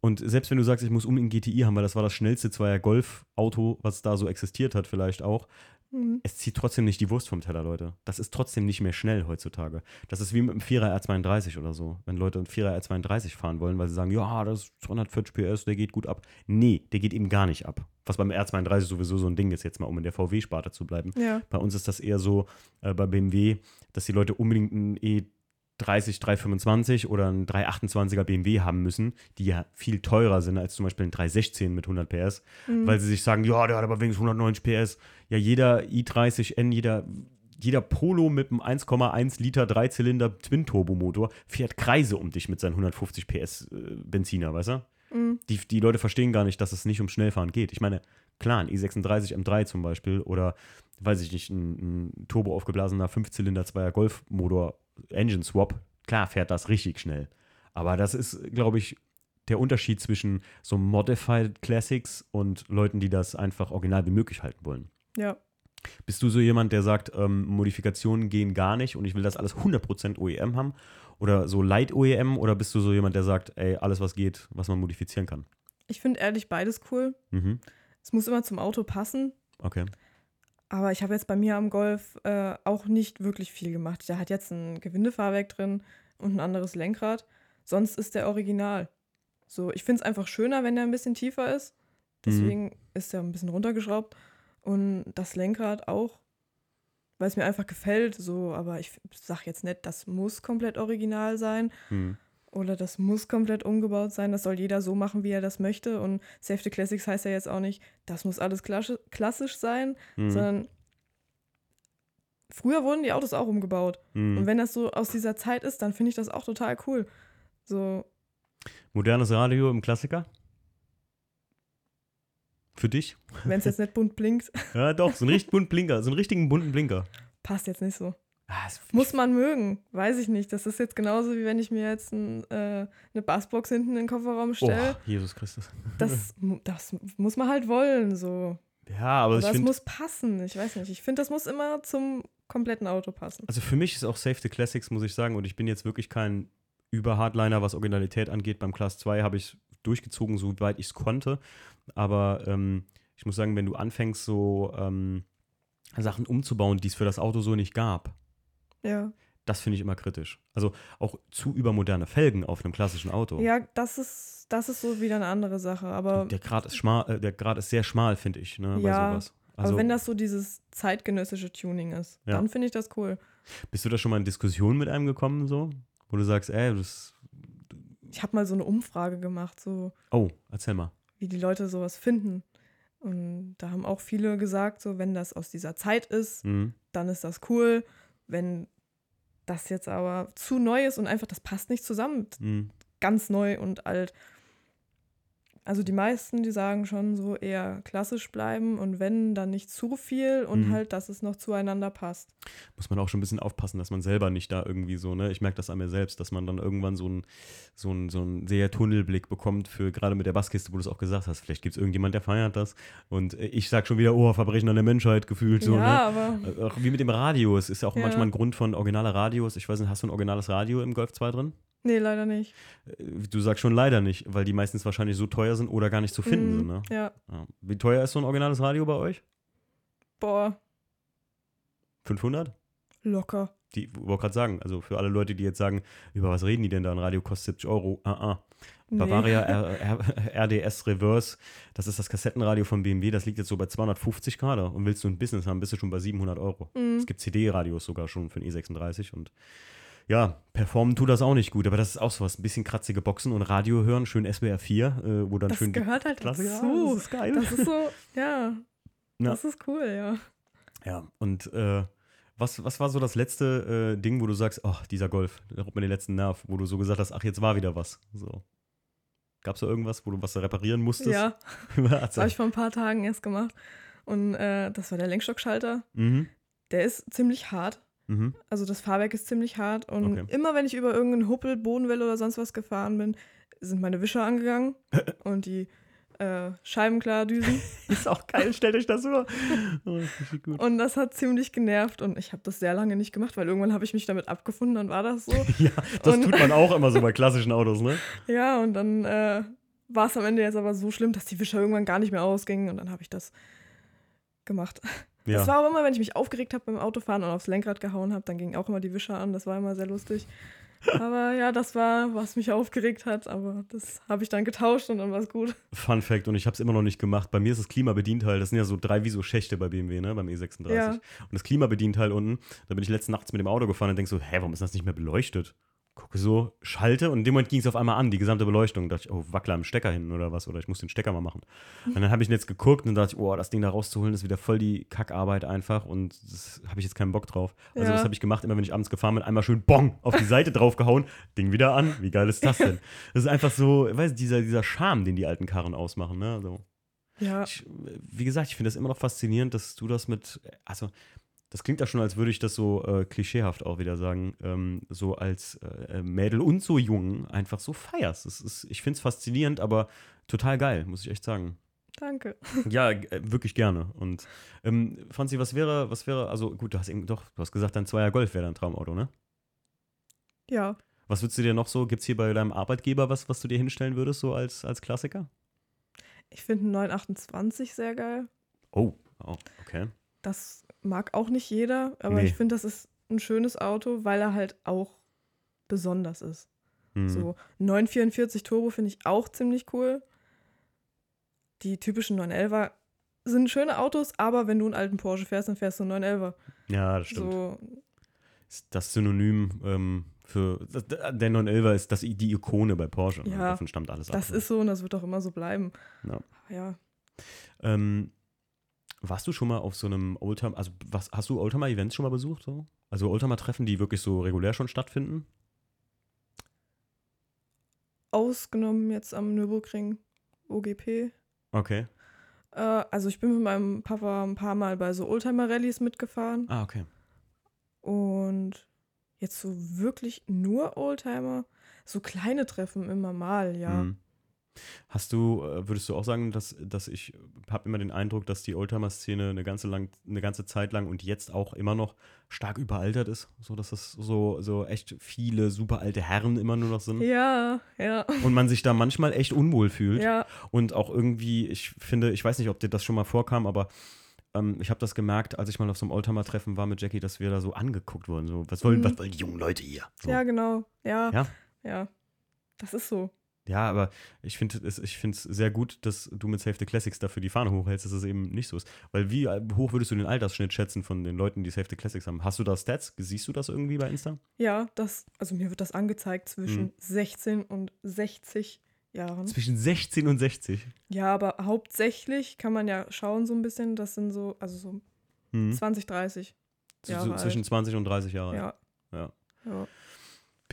Und selbst wenn du sagst, ich muss unbedingt ein GTI haben, weil das war das schnellste Zweier Golf-Auto, was da so existiert hat, vielleicht auch, Mhm. es zieht trotzdem nicht die Wurst vom Teller, Leute. Das ist trotzdem nicht mehr schnell heutzutage. Das ist wie mit einem 4er R32 oder so. Wenn Leute einen 4er R32 fahren wollen, weil sie sagen, ja, das ist 240 PS, der geht gut ab. Nee, der geht eben gar nicht ab. Was beim R32 sowieso so ein Ding ist, jetzt mal, um in der VW-Sparte zu bleiben. Ja, Bei uns ist das eher so äh, bei BMW, dass die Leute unbedingt einen E30 325 oder einen 328er BMW haben müssen, die ja viel teurer sind als zum Beispiel ein 316 mit 100 PS, Mhm. weil sie sich sagen, ja, der hat aber wenigstens 190 PS. Ja, jeder i30N, jeder jeder Polo mit einem 1,1 Liter Dreizylinder Twin-Turbo-Motor fährt Kreise um dich mit seinen 150 PS äh, Benziner, weißt du? Mhm. Die, die Leute verstehen gar nicht, dass es nicht um Schnellfahren geht. Ich meine, klar, ein E36 M3 zum Beispiel oder, weiß ich nicht, ein, ein turbo aufgeblasener 5-Zylinder 2er Golf-Motor Engine Swap, klar fährt das richtig schnell. Aber das ist, glaube ich, der Unterschied zwischen so Modified Classics und Leuten, die das einfach original wie möglich halten wollen. Ja. Bist du so jemand, der sagt, ähm, Modifikationen gehen gar nicht und ich will das alles 100% OEM haben? Oder so Light OEM? Oder bist du so jemand, der sagt, ey, alles was geht, was man modifizieren kann? Ich finde ehrlich beides cool. Mhm. Es muss immer zum Auto passen. Okay. Aber ich habe jetzt bei mir am Golf äh, auch nicht wirklich viel gemacht. Der hat jetzt ein Gewindefahrwerk drin und ein anderes Lenkrad. Sonst ist der original. So, ich finde es einfach schöner, wenn der ein bisschen tiefer ist. Deswegen ist der ein bisschen runtergeschraubt. Und das Lenkrad auch, weil es mir einfach gefällt. So, aber ich sage jetzt nicht, das muss komplett original sein. Mhm. Oder das muss komplett umgebaut sein. Das soll jeder so machen, wie er das möchte. Und Safety Classics heißt ja jetzt auch nicht, das muss alles klassi- klassisch sein, Mhm. sondern früher wurden die Autos auch umgebaut. Mhm. Und wenn das so aus dieser Zeit ist, dann finde ich das auch total cool. So, Modernes Radio im Klassiker? Für dich? wenn es jetzt nicht bunt blinkt, Ja, doch, so einen richtig bunten Blinker, so einen richtigen bunten Blinker. passt jetzt nicht so. Ah, Muss man mögen, weiß ich nicht. Das ist jetzt genauso, wie wenn ich mir jetzt ein, äh, eine Bassbox hinten in den Kofferraum stelle. Oh, Jesus Christus. Das, das muss man halt wollen, so. Ja, aber es finde, muss passen. Ich weiß nicht. Ich finde, das muss immer zum kompletten Auto passen. also für mich ist auch Save the Classics, muss ich sagen, und ich bin jetzt wirklich kein Über-Hardliner, was Originalität angeht. Beim Class 2 habe ich durchgezogen, soweit ich es konnte. Aber ähm, ich muss sagen, wenn du anfängst, so ähm, Sachen umzubauen, die es für das Auto so nicht gab, Ja. das finde ich immer kritisch. Also auch zu übermoderne Felgen auf einem klassischen Auto. Ja, das ist, das ist so wieder eine andere Sache. Aber, Der Grad ist schmal, äh, der Grad ist sehr schmal, finde ich, ne, bei Ja, sowas. Also, aber wenn das so dieses zeitgenössische Tuning ist, Ja. dann finde ich das cool. bist du da schon mal in Diskussion mit einem gekommen, so? Wo du sagst, ey, das. Ich habe mal so eine Umfrage gemacht, so Oh, erzähl mal. wie die Leute sowas finden. Und da haben auch viele gesagt, so wenn das aus dieser Zeit ist, Mhm. dann ist das cool. Wenn das jetzt aber zu neu ist und einfach das passt nicht zusammen, Mhm. ganz neu und alt. Also die meisten, die sagen schon so eher klassisch bleiben und wenn, dann nicht zu viel und Mhm. halt, dass es noch zueinander passt. Muss man auch schon ein bisschen aufpassen, dass man selber nicht da irgendwie so, ne? Ich merke das an mir selbst, dass man dann irgendwann so einen so so einen sehr Tunnelblick bekommt für gerade mit der Basskiste, wo du es auch gesagt hast. Vielleicht gibt es irgendjemand, der feiert das. Und äh, ich sag schon wieder, oh, Verbrechen an der Menschheit gefühlt. So, ne? ja, aber Äh, Auch wie mit dem Radio. Es ist ja auch Ja. manchmal ein Grund von originale Radios. Ich weiß nicht, hast du ein originales Radio im Golf 2 drin? Nee, leider nicht. Äh, Du sagst schon leider nicht, weil die meistens wahrscheinlich so teuer sind oder gar nicht zu finden Mhm, sind. Ne? Ja, Ja. Wie teuer ist so ein originales Radio bei euch? boah, 500? locker. Die, wollte gerade sagen, also für alle Leute, die jetzt sagen, über was reden die denn da? Ein Radio kostet 70 Euro. Ah, ah. Nee. Bavaria R, R, RDS Reverse, das ist das Kassettenradio von BMW, das liegt jetzt so bei 250 gerade. Und willst du ein Business haben, bist du schon bei 700 Euro. Mhm. Es gibt CD-Radios sogar schon für den E36 und ja, performen tut das auch nicht gut, aber das ist auch sowas. Ein bisschen kratzige Boxen und Radio hören, schön SWR 4, äh, wo dann Das schön die gehört halt Klasse- dazu. Ja, das ist geil. Das ist so, ja, Ja. das ist cool, ja. Ja, und äh, was, was war so das letzte äh, Ding, wo du sagst, oh, dieser Golf, der raubt mir den letzten Nerv, wo du so gesagt hast, ach, jetzt war wieder was. So. Gab es da irgendwas, wo du was reparieren musstest? Ja, das habe ich vor ein paar Tagen erst gemacht. Und äh, das war der Lenkstockschalter. mhm. Der ist ziemlich hart. Mhm. Also das Fahrwerk ist ziemlich hart. Und Okay. immer wenn ich über irgendeinen Huppel, Bodenwelle oder sonst was gefahren bin, sind meine Wischer angegangen und die äh, Scheibenklardüsen. Ist auch geil, stellt euch das vor. Oh, das. Und das hat ziemlich genervt und ich habe das sehr lange nicht gemacht, weil irgendwann habe ich mich damit abgefunden, dann war das so. Ja, das Und- tut man auch immer so bei klassischen Autos, ne? ja, und dann äh, war es am Ende jetzt aber so schlimm, dass die Wischer irgendwann gar nicht mehr ausgingen und dann habe ich das gemacht. Ja. Das war auch immer, wenn ich mich aufgeregt habe beim Autofahren und aufs Lenkrad gehauen habe, dann gingen auch immer die Wischer an. Das war immer sehr lustig. Aber ja, das war, was mich aufgeregt hat. Aber das habe ich dann getauscht und dann war es gut. Fun Fact, und ich habe es immer noch nicht gemacht. Bei mir ist das Klimabedienteil, das sind ja so drei wie so Schächte bei BMW, ne, beim E36. Ja. Und das Klimabedienteil unten, da bin ich letzten Nachts mit dem Auto gefahren und denk so, hä, warum ist das nicht mehr beleuchtet? Gucke so, schalte und in dem Moment ging es auf einmal an, die gesamte Beleuchtung. Da dachte ich, oh, Wackler am Stecker hinten oder was, oder ich muss den Stecker mal machen. Und dann habe ich jetzt geguckt und dachte ich, oh, das Ding da rauszuholen, ist wieder voll die Kackarbeit einfach und das habe ich jetzt keinen Bock drauf. Also Ja. das habe ich gemacht, immer wenn ich abends gefahren bin, einmal schön Bong auf die Seite draufgehauen, Ding wieder an. Wie geil ist das denn? Das ist einfach so, weißt du, dieser, dieser Charme, den die alten Karren ausmachen, ne? Also, Ja, ich, wie gesagt, ich finde das immer noch faszinierend, dass du das mit, also das klingt ja schon, als würde ich das so äh, klischeehaft auch wieder sagen, ähm, so als äh, Mädel und so jung einfach so feierst. Das ist, ich finde es faszinierend, aber total geil, muss ich echt sagen. danke. Ja, äh, wirklich gerne. Und ähm, Franzi, was wäre, was wäre, also gut, du hast eben doch, du hast gesagt, dein Zweier Golf wäre dein Traumauto, ne? Ja, Was würdest du dir noch so, gibt es hier bei deinem Arbeitgeber was, was du dir hinstellen würdest, so als, als Klassiker? ich finde einen 928 sehr geil. Oh, oh okay. Das mag auch nicht jeder, aber Nee. ich finde, das ist ein schönes Auto, weil er halt auch besonders ist. Hm. So 944 Turbo finde ich auch ziemlich cool. Die typischen 911er sind schöne Autos, aber wenn du einen alten Porsche fährst, dann fährst du einen 911er. Ja, das stimmt. So, ist das Synonym ähm, für das, der 911er ist das, die Ikone bei Porsche. ne? Ja, Davon stammt alles das ab. ist so und das wird auch immer so bleiben. Ja. Ja, Ähm, warst du schon mal auf so einem Oldtimer, also was, hast du Oldtimer-Events schon mal besucht? So? Also Oldtimer-Treffen, die wirklich so regulär schon stattfinden? ausgenommen jetzt am Nürburgring OGP. Okay. Äh, also ich bin mit meinem Papa ein paar Mal bei so Oldtimer-Rallyes mitgefahren Ah, okay. und jetzt so wirklich nur Oldtimer, so kleine Treffen immer mal, ja. Mhm. Hast du, äh, würdest du auch sagen, dass, dass ich habe immer den Eindruck, dass die Oldtimer-Szene eine ganze, lang, eine ganze Zeit lang und jetzt auch immer noch stark überaltert ist? So, dass das so, so echt viele super alte Herren immer nur noch sind? Ja, ja, Und man sich da manchmal echt unwohl fühlt. ja, Und auch irgendwie, ich finde, ich weiß nicht, ob dir das schon mal vorkam, aber ähm, ich habe das gemerkt, als ich mal auf so einem Oldtimer-Treffen war mit Jackie, dass wir da so angeguckt wurden. So, was wollen, Mhm. was wollen die jungen Leute hier? So. ja, genau, ja, Ja? ja. Das ist so. Ja, aber ich finde es ich find's sehr gut, dass du mit Save the Classics dafür die Fahne hochhältst, dass es eben nicht so ist. Weil wie hoch würdest du den Altersschnitt schätzen von den Leuten, die Save the Classics haben? Hast du da Stats? Siehst du das irgendwie bei Insta? Ja, das, also mir wird das angezeigt zwischen Mhm. 16 und 60 Jahren. Zwischen 16 und 60. Ja, aber hauptsächlich kann man ja schauen so ein bisschen, das sind so, also so Mhm. 20, 30. Z- Jahre alt. Zwischen 20 und 30 Jahre. Ja. Ja. ja.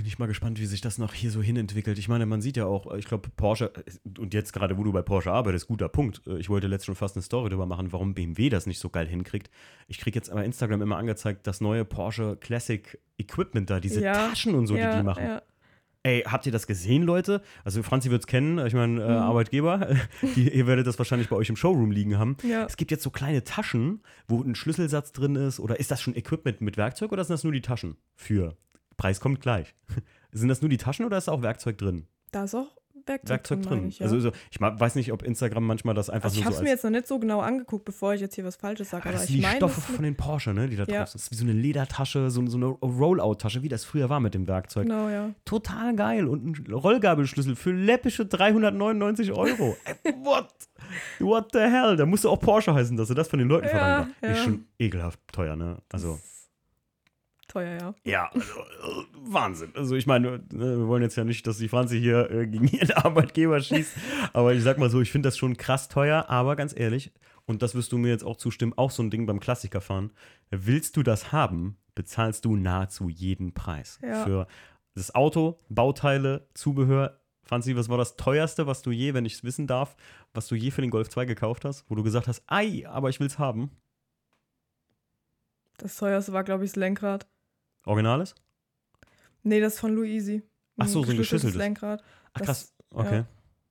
Bin ich mal gespannt, wie sich das noch hier so hinentwickelt. Ich meine, man sieht ja auch, ich glaube, Porsche, und jetzt gerade, wo du bei Porsche arbeitest, guter Punkt. Ich wollte letztens schon fast eine Story darüber machen, warum BMW das nicht so geil hinkriegt. Ich kriege jetzt bei Instagram immer angezeigt, das neue Porsche Classic Equipment da, diese Ja, Taschen und so, ja, die die machen. Ja. Ey, habt ihr das gesehen, Leute? Also Franzi wird es kennen, ich meine, äh, Mhm. Arbeitgeber, die, ihr werdet das wahrscheinlich bei euch im Showroom liegen haben. ja. Es gibt jetzt so kleine Taschen, wo ein Schlüsselsatz drin ist. Oder ist das schon Equipment mit Werkzeug oder sind das nur die Taschen? Für. Preis kommt gleich. sind das nur die Taschen oder ist da auch Werkzeug drin? Da ist auch Werkzeug, Werkzeug drin. drin. Ich, ja. Also so, ich weiß nicht, ob Instagram manchmal das einfach also ich nur habe so es mir jetzt noch nicht so genau angeguckt, bevor ich jetzt hier was Falsches sage. Ah, Aber das ich sind die meine, Stoffe das- von den Porsche, ne, die da Ja. drauf sind. Das ist wie so eine Ledertasche, so, so eine Rollout-Tasche, wie das früher war mit dem Werkzeug. genau, ja. Total geil. Und ein Rollgabelschlüssel für läppische 399 Euro. What? What the hell? Da musste auch Porsche heißen, dass sie das von den Leuten Ja, verlangt haben. Ist ja. schon ekelhaft teuer, ne? Also. Teuer, ja. Ja, also, äh, Wahnsinn. Also ich meine, äh, wir wollen jetzt ja nicht, dass die Franzi hier äh, gegen ihren Arbeitgeber schießt, aber ich sag mal so, ich finde das schon krass teuer, aber ganz ehrlich, und das wirst du mir jetzt auch zustimmen, auch so ein Ding beim Klassikerfahren, willst du das haben, bezahlst du nahezu jeden Preis. Ja. Für das Auto, Bauteile, Zubehör. Franzi, was war das teuerste, was du je, wenn ich es wissen darf, was du je für den Golf 2 gekauft hast, wo du gesagt hast, ei, aber ich will's haben? Das teuerste war, glaube ich, das Lenkrad. Originales? Nee, das ist von Luisi. Ach so, so ein geschüsseltes. Lenkrad. Ach Das- krass, okay. ja.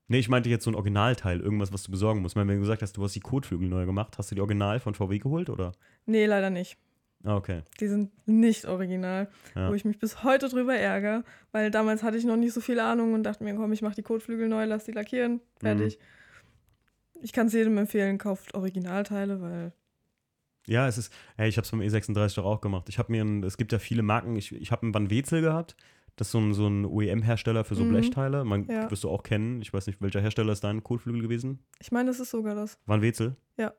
Nee, ich meinte jetzt so ein Originalteil, irgendwas, was du besorgen musst. Ich meine, wenn du gesagt hast, du hast die Kotflügel neu gemacht, hast du die Original von VW geholt, oder? Nee, leider nicht. Ah, okay. Die sind nicht original, Ja. wo ich mich bis heute drüber ärgere, weil damals hatte ich noch nicht so viel Ahnung und dachte mir, komm, ich mache die Kotflügel neu, lass die lackieren, fertig. Mhm. Ich kann es jedem empfehlen, kauft Originalteile, weil Ja, es ist, hey, ich habe es beim E36 doch auch gemacht. Ich habe mir, ein, es gibt ja viele Marken, ich, ich habe einen Van Wetzel gehabt, Das ist so ein, so ein OEM-Hersteller für so Mhm. Blechteile. Man Ja. wirst du auch kennen. Ich weiß nicht, welcher Hersteller ist dein Kotflügel gewesen? Ich meine, das ist sogar das. Van Wetzel? Ja.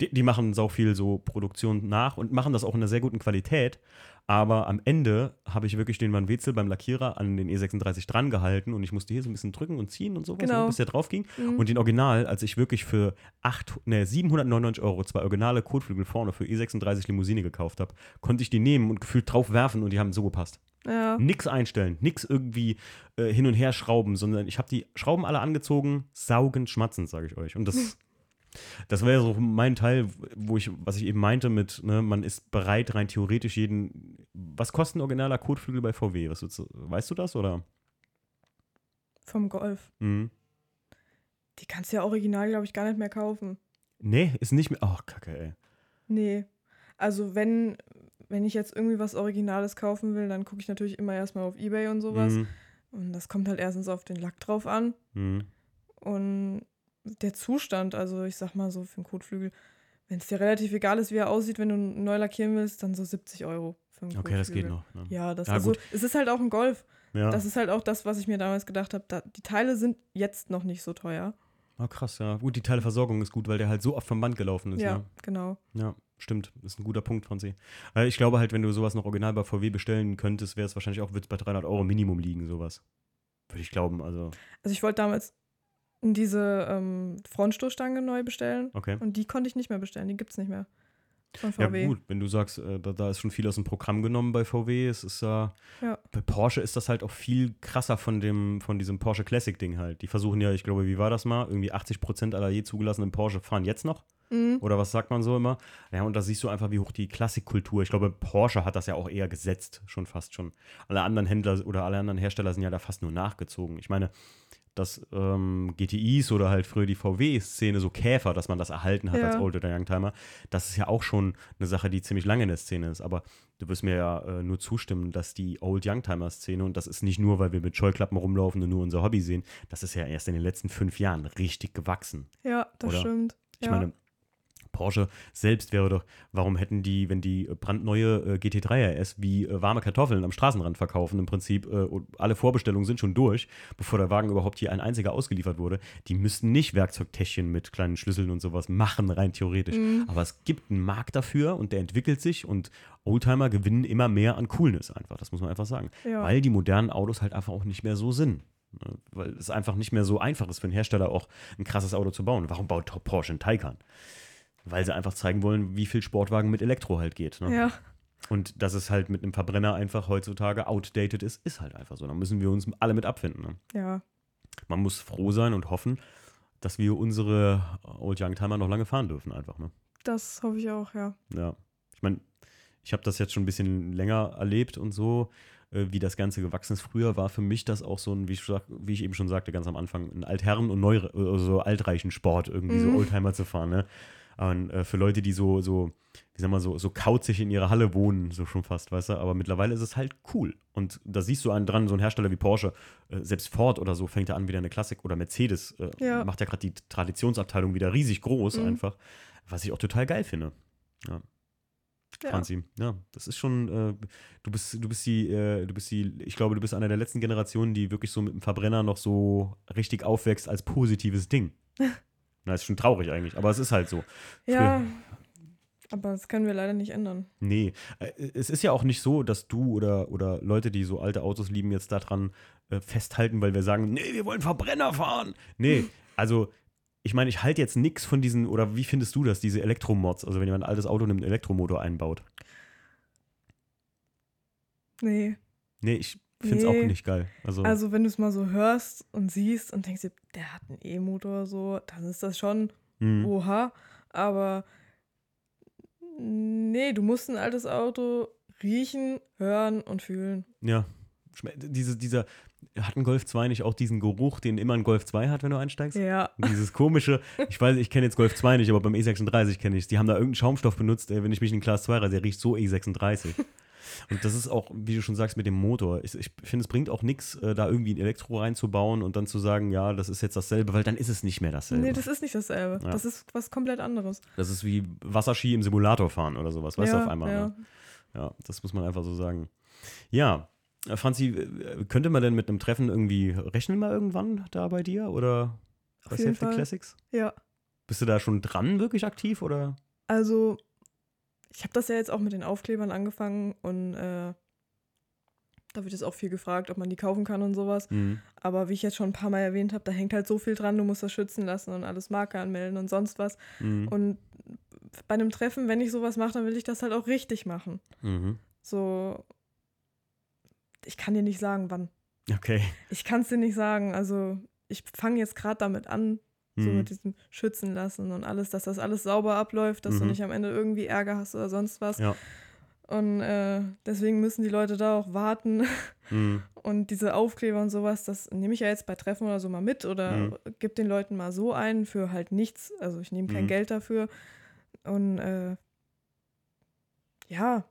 Die, die machen sau viel so Produktion nach und machen das auch in einer sehr guten Qualität. Aber am Ende habe ich wirklich den Van Wetzel beim Lackierer an den E36 dran gehalten und ich musste hier so ein bisschen drücken und ziehen und sowas, Genau. ne, bis der drauf ging. Mhm. Und den Original, als ich wirklich für 8, ne, 799 Euro zwei originale Kotflügel vorne für E36 Limousine gekauft habe, konnte ich die nehmen und gefühlt drauf werfen und die haben so gepasst. Ja. Nix einstellen, nix irgendwie äh, hin und her schrauben, sondern ich habe die Schrauben alle angezogen, saugend schmatzend, sage ich euch. Und das, das wäre so mein Teil, wo ich, was ich eben meinte mit, ne, man ist bereit, rein theoretisch jeden. Was kostet ein originaler Kotflügel bei VW? Was, weißt du das oder? Vom Golf. Mhm. Die kannst du ja original, glaube ich, gar nicht mehr kaufen. Nee, ist nicht mehr. Ach, Kacke, ey. Nee. Also wenn, wenn ich jetzt irgendwie was Originales kaufen will, dann gucke ich natürlich immer erstmal auf Ebay und sowas. Mhm. Und das kommt halt erstens auf den Lack drauf an. Mhm. Und der Zustand, also ich sag mal so für einen Kotflügel, wenn es dir relativ egal ist, wie er aussieht, wenn du ihn neu lackieren willst, dann so 70 Euro für einen Okay, das geht noch. Ne? Ja, das Ja, also, gut. es ist halt auch ein Golf. Ja. Das ist halt auch das, was ich mir damals gedacht habe. Da, die Teile sind jetzt noch nicht so teuer. Ah, krass, ja. Gut, die Teileversorgung ist gut, weil der halt so oft vom Band gelaufen ist. ja, Ne? genau. Ja, stimmt. Ist ein guter Punkt, Franzi. Äh, Ich glaube halt, wenn du sowas noch original bei VW bestellen könntest, wäre es wahrscheinlich auch, wird bei 300 Euro Minimum liegen, sowas. Würde ich glauben, also, Also ich wollte damals diese ähm, Frontstoßstange neu bestellen okay. und die konnte ich nicht mehr bestellen. Die gibt es nicht mehr. Von Ja, VW. gut, wenn du sagst, äh, da, da ist schon viel aus dem Programm genommen bei VW, es ist ja, Ja. bei Porsche ist das halt auch viel krasser von dem, von diesem Porsche Classic-Ding halt. Die versuchen ja, ich glaube, wie war das mal? Irgendwie 80% aller je zugelassenen Porsche fahren jetzt noch. Mhm. Oder was sagt man so immer? Ja, und da siehst du einfach, wie hoch die Klassikkultur. Ich glaube, Porsche hat das ja auch eher gesetzt, schon fast schon. Alle anderen Händler oder alle anderen Hersteller sind ja da fast nur nachgezogen. Ich meine, dass ähm, GTIs oder halt früher die VW-Szene, so Käfer, dass man das erhalten hat Ja. als Old oder Youngtimer, das ist ja auch schon eine Sache, die ziemlich lange in der Szene ist. Aber du wirst mir ja äh, nur zustimmen, dass die Old Youngtimer-Szene, und das ist nicht nur, weil wir mit Scheuklappen rumlaufen und nur unser Hobby sehen, das ist ja erst in den letzten fünf Jahren richtig gewachsen. Ja, das Oder? stimmt. Ich ja. meine, Porsche selbst wäre doch, warum hätten die, wenn die brandneue äh, GT3 RS wie äh, warme Kartoffeln am Straßenrand verkaufen, im Prinzip, äh, alle Vorbestellungen sind schon durch, bevor der Wagen überhaupt hier ein einziger ausgeliefert wurde, die müssten nicht Werkzeugtäschchen mit kleinen Schlüsseln und sowas machen, rein theoretisch. Mhm. Aber es gibt einen Markt dafür und der entwickelt sich und Oldtimer gewinnen immer mehr an Coolness einfach, das muss man einfach sagen. ja. Weil die modernen Autos halt einfach auch nicht mehr so sind. Ne? Weil es einfach nicht mehr so einfach ist für einen Hersteller auch ein krasses Auto zu bauen. Warum baut Porsche einen Taycan? Weil sie einfach zeigen wollen, wie viel Sportwagen mit Elektro halt geht. Ne? ja. Und dass es halt mit einem Verbrenner einfach heutzutage outdated ist, ist halt einfach so. Da müssen wir uns alle mit abfinden. Ne? ja. Man muss froh sein und hoffen, dass wir unsere Old Youngtimer noch lange fahren dürfen, einfach. Ne? Das hoffe ich auch, ja. Ja, ich meine, ich habe das jetzt schon ein bisschen länger erlebt und so, äh, wie das Ganze gewachsen ist. Früher war für mich das auch so ein, wie ich, wie ich eben schon sagte, ganz am Anfang, ein Altherren- und Neu äh, so altreichen Sport, irgendwie Mhm. so Oldtimer zu fahren. Ne? Und äh, für Leute, die so, so, wie sag mal, so, so kauzig in ihrer Halle wohnen, so schon fast, weißt du, aber mittlerweile ist es halt cool. Und da siehst du einen dran, so ein Hersteller wie Porsche, äh, selbst Ford oder so fängt ja an, wieder eine Klassik oder Mercedes äh, Ja. macht ja gerade die Traditionsabteilung wieder riesig groß Mhm. einfach, was ich auch total geil finde. ja. Franzi. Ja, das ist schon, äh, du bist, du bist die, äh, du bist die, ich glaube, du bist einer der letzten Generationen, die wirklich so mit dem Verbrenner noch so richtig aufwächst als positives Ding. Na, ist schon traurig eigentlich, aber es ist halt so. Ja. Aber das können wir leider nicht ändern. Nee, äh, es ist ja auch nicht so, dass du oder, oder Leute, die so alte Autos lieben, jetzt daran äh, festhalten, weil wir sagen, nee, wir wollen Verbrenner fahren. Nee, also ich meine, ich halte jetzt nichts von diesen, oder wie findest du das, diese Elektromods, also wenn jemand ein altes Auto nimmt, einen Elektromotor einbaut? Nee. Nee, ich finde es Nee. auch nicht geil. Also, Also, wenn du es mal so hörst und siehst und denkst dir, der hat einen E-Motor so, dann ist das schon hm. oha. Aber nee, du musst ein altes Auto riechen, hören und fühlen. Ja. Diese, dieser, hat ein Golf 2 nicht auch diesen Geruch, den immer ein Golf 2 hat, wenn du einsteigst? Ja. Dieses komische, ich weiß, ich kenne jetzt Golf 2 nicht, aber beim E36 kenne ich es. Die haben da irgendeinen Schaumstoff benutzt, wenn ich mich in Class 2 reise, der riecht so E36. Und das ist auch, wie du schon sagst, mit dem Motor. Ich, ich finde, es bringt auch nichts, äh, da irgendwie ein Elektro reinzubauen und dann zu sagen, ja, das ist jetzt dasselbe, weil dann ist es nicht mehr dasselbe. Nee, das ist nicht dasselbe. Ja. Das ist was komplett anderes. das ist wie Wasserski im Simulator fahren oder sowas, weißt ja, du, auf einmal. Ja. Ne? Ja, das muss man einfach so sagen. Ja, Äh, Franzi, könnte man denn mit einem Treffen irgendwie rechnen mal irgendwann da bei dir? Oder bei Fall. Classics? Ja. Bist du da schon dran wirklich aktiv oder? Also, ich habe das ja jetzt auch mit den Aufklebern angefangen und äh, da wird jetzt auch viel gefragt, ob man die kaufen kann und sowas. Mhm. Aber wie ich jetzt schon ein paar Mal erwähnt habe, da hängt halt so viel dran, du musst das schützen lassen und alles Marke anmelden und sonst was. Mhm. Und bei einem Treffen, wenn ich sowas mache, dann will ich das halt auch richtig machen. Mhm. So, ich kann dir nicht sagen, wann. Okay. Ich kann es dir nicht sagen. Also, ich fange jetzt gerade damit an, so Mhm. mit diesem Schützen lassen und alles, dass das alles sauber abläuft, dass du Mhm. nicht am Ende irgendwie Ärger hast oder sonst was. Ja. Und äh, deswegen müssen die Leute da auch warten. Mhm. Und diese Aufkleber und sowas, das nehme ich ja jetzt bei Treffen oder so mal mit oder Mhm. gebe den Leuten mal so ein für halt nichts. Also ich nehme kein Mhm. Geld dafür. Und äh, ja,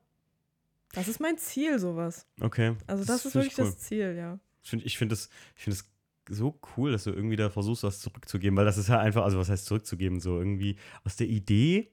das ist mein Ziel, sowas. Okay. Also das, ist find wirklich ich cool. das Ziel, ja. Ich finde ich find das, ich find das so cool, dass du irgendwie da versuchst, was zurückzugeben, weil das ist ja einfach, also was heißt zurückzugeben, so irgendwie aus der Idee,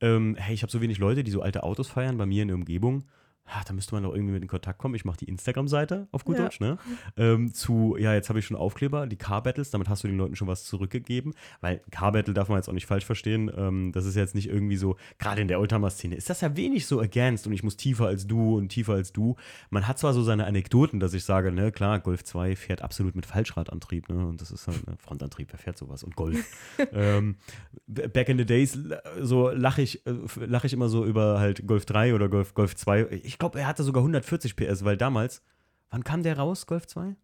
ähm, hey, ich habe so wenig Leute, die so alte Autos feiern bei mir in der Umgebung. Ah, da müsste man doch irgendwie mit in Kontakt kommen. Ich mache die Instagram-Seite auf gut Ja. Deutsch, ne? Ähm, zu, ja, jetzt habe ich schon Aufkleber, die Car-Battles, damit hast du den Leuten schon was zurückgegeben. Weil Car-Battle darf man jetzt auch nicht falsch verstehen. Ähm, das ist jetzt nicht irgendwie so, gerade in der Oldtimer-Szene ist das ja wenig so against und ich muss tiefer als du und tiefer als du. Man hat zwar so seine Anekdoten, dass ich sage, ne, klar, Golf 2 fährt absolut mit Falschradantrieb, ne? Und das ist halt ne, Frontantrieb, wer fährt sowas? Und Golf. ähm, back in the days, so lache ich, äh, lach ich immer so über halt Golf 3 oder Golf, Golf 2. Ich glaube, er hatte sogar 140 PS, weil damals, wann kam der raus, Golf 2?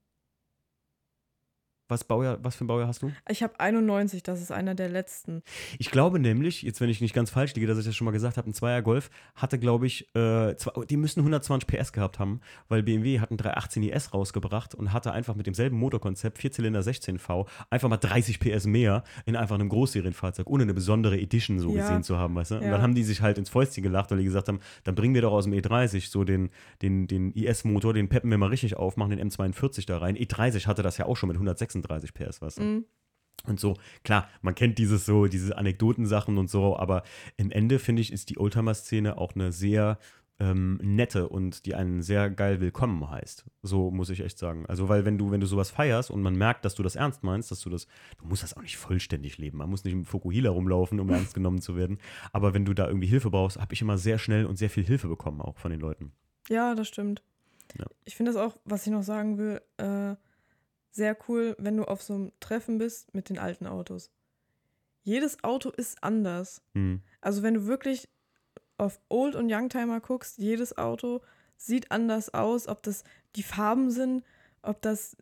Was, Baujahr, was für ein Baujahr hast du? Ich habe 91, das ist einer der letzten. Ich glaube nämlich, jetzt wenn ich nicht ganz falsch liege, dass ich das schon mal gesagt habe, ein Zweier Golf hatte, glaube ich, äh, zwei, die müssen 120 PS gehabt haben, weil BMW hat einen 318 IS rausgebracht und hatte einfach mit demselben Motorkonzept, Vierzylinder 16V, einfach mal 30 PS mehr in einfach einem Großserienfahrzeug, ohne eine besondere Edition so Ja. gesehen zu haben, weißt du? Und Ja. dann haben die sich halt ins Fäustchen gelacht, weil die gesagt haben, dann bringen wir doch aus dem E30 so den, den, den IS-Motor, den peppen wir mal richtig auf, machen den M42 da rein. E30 hatte das ja auch schon mit 136 PS, weißt du? Mhm. Und so, klar, man kennt dieses so, diese Anekdotensachen und so, aber im Ende finde ich, ist die Oldtimer-Szene auch eine sehr ähm, nette und die einen sehr geil willkommen heißt. So muss ich echt sagen. Also, weil wenn du, wenn du sowas feierst und man merkt, dass du das ernst meinst, dass du das, du musst das auch nicht vollständig leben. Man muss nicht mit Fukuhila rumlaufen, um ernst genommen zu werden. Aber wenn du da irgendwie Hilfe brauchst, habe ich immer sehr schnell und sehr viel Hilfe bekommen, auch von den Leuten. Ja, das stimmt. Ja. Ich finde das auch, was ich noch sagen will, äh, sehr cool, wenn du auf so einem Treffen bist mit den alten Autos. Jedes Auto ist anders. Hm. Also wenn du wirklich auf Old- und Youngtimer guckst, jedes Auto sieht anders aus, ob das die Farben sind, ob das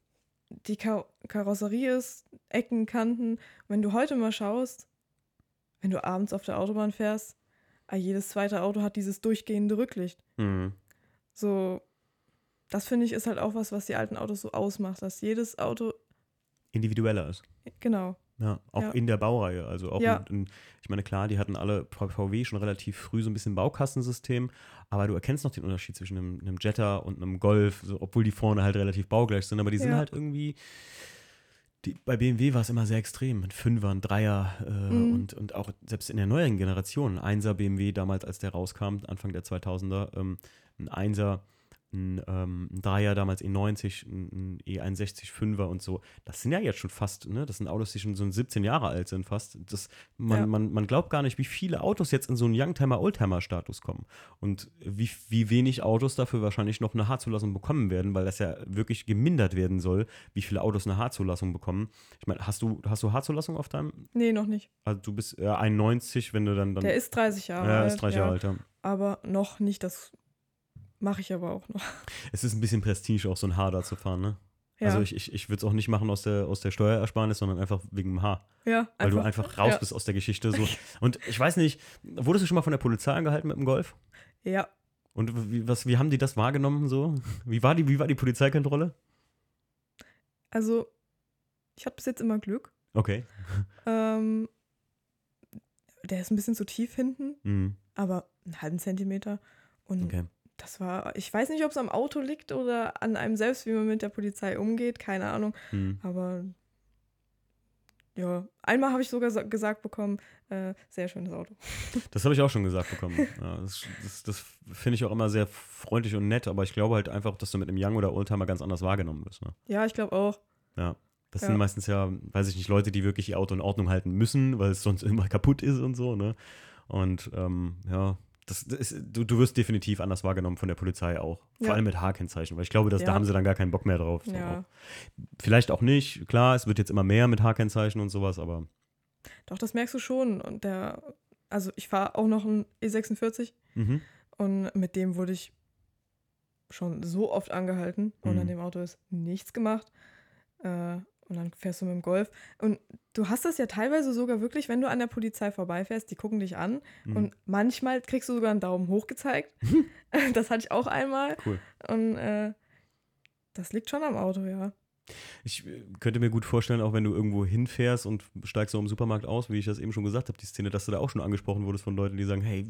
die Kar Karosserie ist, Ecken, Kanten. Wenn du heute mal schaust, wenn du abends auf der Autobahn fährst, ah, jedes zweite Auto hat dieses durchgehende Rücklicht. Hm. So, das finde ich ist halt auch was, was die alten Autos so ausmacht, dass jedes Auto, Individueller ist. genau, Ja, auch Ja. in der Baureihe. Also auch, Ja. in, in, ich meine, klar, die hatten alle VW schon relativ früh so ein bisschen Baukastensystem, aber du erkennst noch den Unterschied zwischen einem, einem Jetta und einem Golf, so, obwohl die vorne halt relativ baugleich sind, aber die sind Ja. halt irgendwie. Die, bei BMW war es immer sehr extrem. Ein Fünfer, ein Dreier äh, Mhm. und, und auch selbst in der neueren Generation, ein Einser BMW damals, als der rauskam, Anfang der 2000er, ähm, ein Einser, ein, ähm, ein Dreier damals E90, ein, ein E61 Fünfer und so. Das sind ja jetzt schon fast, ne, das sind Autos, die schon so 17 Jahre alt sind fast. Das, man, Ja. man, man glaubt gar nicht, wie viele Autos jetzt in so einen Youngtimer-Oldtimer-Status kommen. Und wie, wie wenig Autos dafür wahrscheinlich noch eine H-Zulassung bekommen werden, weil das ja wirklich gemindert werden soll, wie viele Autos eine H-Zulassung bekommen. Ich meine, hast du, hast du H-Zulassung auf deinem? nee, noch nicht. Also du bist äh, 91, wenn du dann. dann Der ist 30 Jahre ja, alt. ist 30 ja, Jahre alt. Ja. Aber noch nicht, das mache ich aber auch noch. Es ist ein bisschen Prestige, auch so ein Haar da zu fahren, ne? Ja, Also ich, ich, ich würde es auch nicht machen aus der, aus der Steuerersparnis, sondern einfach wegen dem Haar. ja, Weil du einfach raus ja. bist aus der Geschichte. So. Und ich weiß nicht, wurdest du schon mal von der Polizei angehalten mit dem Golf? Ja, Und wie, was, wie haben die das wahrgenommen so? Wie war die, wie war die Polizeikontrolle? also ich hatte bis jetzt immer Glück. Okay. Ähm, der ist ein bisschen zu tief hinten, Mhm. aber einen halben Zentimeter. Und Okay. Das war, ich weiß nicht, ob es am Auto liegt oder an einem selbst, wie man mit der Polizei umgeht, keine Ahnung. Mhm. Aber ja, einmal habe ich sogar so gesagt bekommen, äh, sehr schönes Auto. Das habe ich auch schon gesagt bekommen. Ja, das das, das finde ich auch immer sehr freundlich und nett, aber ich glaube halt einfach, dass du mit einem Young oder Oldtimer ganz anders wahrgenommen wirst. Ne? Ja, ich glaube auch. Ja. Das Ja. sind meistens ja, weiß ich nicht, Leute, die wirklich ihr Auto in Ordnung halten müssen, weil es sonst immer kaputt ist und so, ne? Und ähm, ja, das, das ist, du, du wirst definitiv anders wahrgenommen von der Polizei auch. Vor Ja. allem mit H-Kennzeichen, weil ich glaube, dass, da Ja. haben sie dann gar keinen Bock mehr drauf. So. Ja. Vielleicht auch nicht, klar, es wird jetzt immer mehr mit H-Kennzeichen und sowas, aber Doch, das merkst du schon. Und der, also ich fahre auch noch ein E46 mhm. und mit dem wurde ich schon so oft angehalten und Mhm. an dem Auto ist nichts gemacht. Äh, und dann fährst du mit dem Golf. Und du hast das ja teilweise sogar wirklich, wenn du an der Polizei vorbeifährst, die gucken dich an Mhm. und manchmal kriegst du sogar einen Daumen hoch gezeigt. das hatte ich auch einmal. cool. Und äh, das liegt schon am Auto, ja. Ich äh, könnte mir gut vorstellen, auch wenn du irgendwo hinfährst und steigst so im Supermarkt aus, wie ich das eben schon gesagt habe, die Szene, dass du da auch schon angesprochen wurdest von Leuten, die sagen, hey,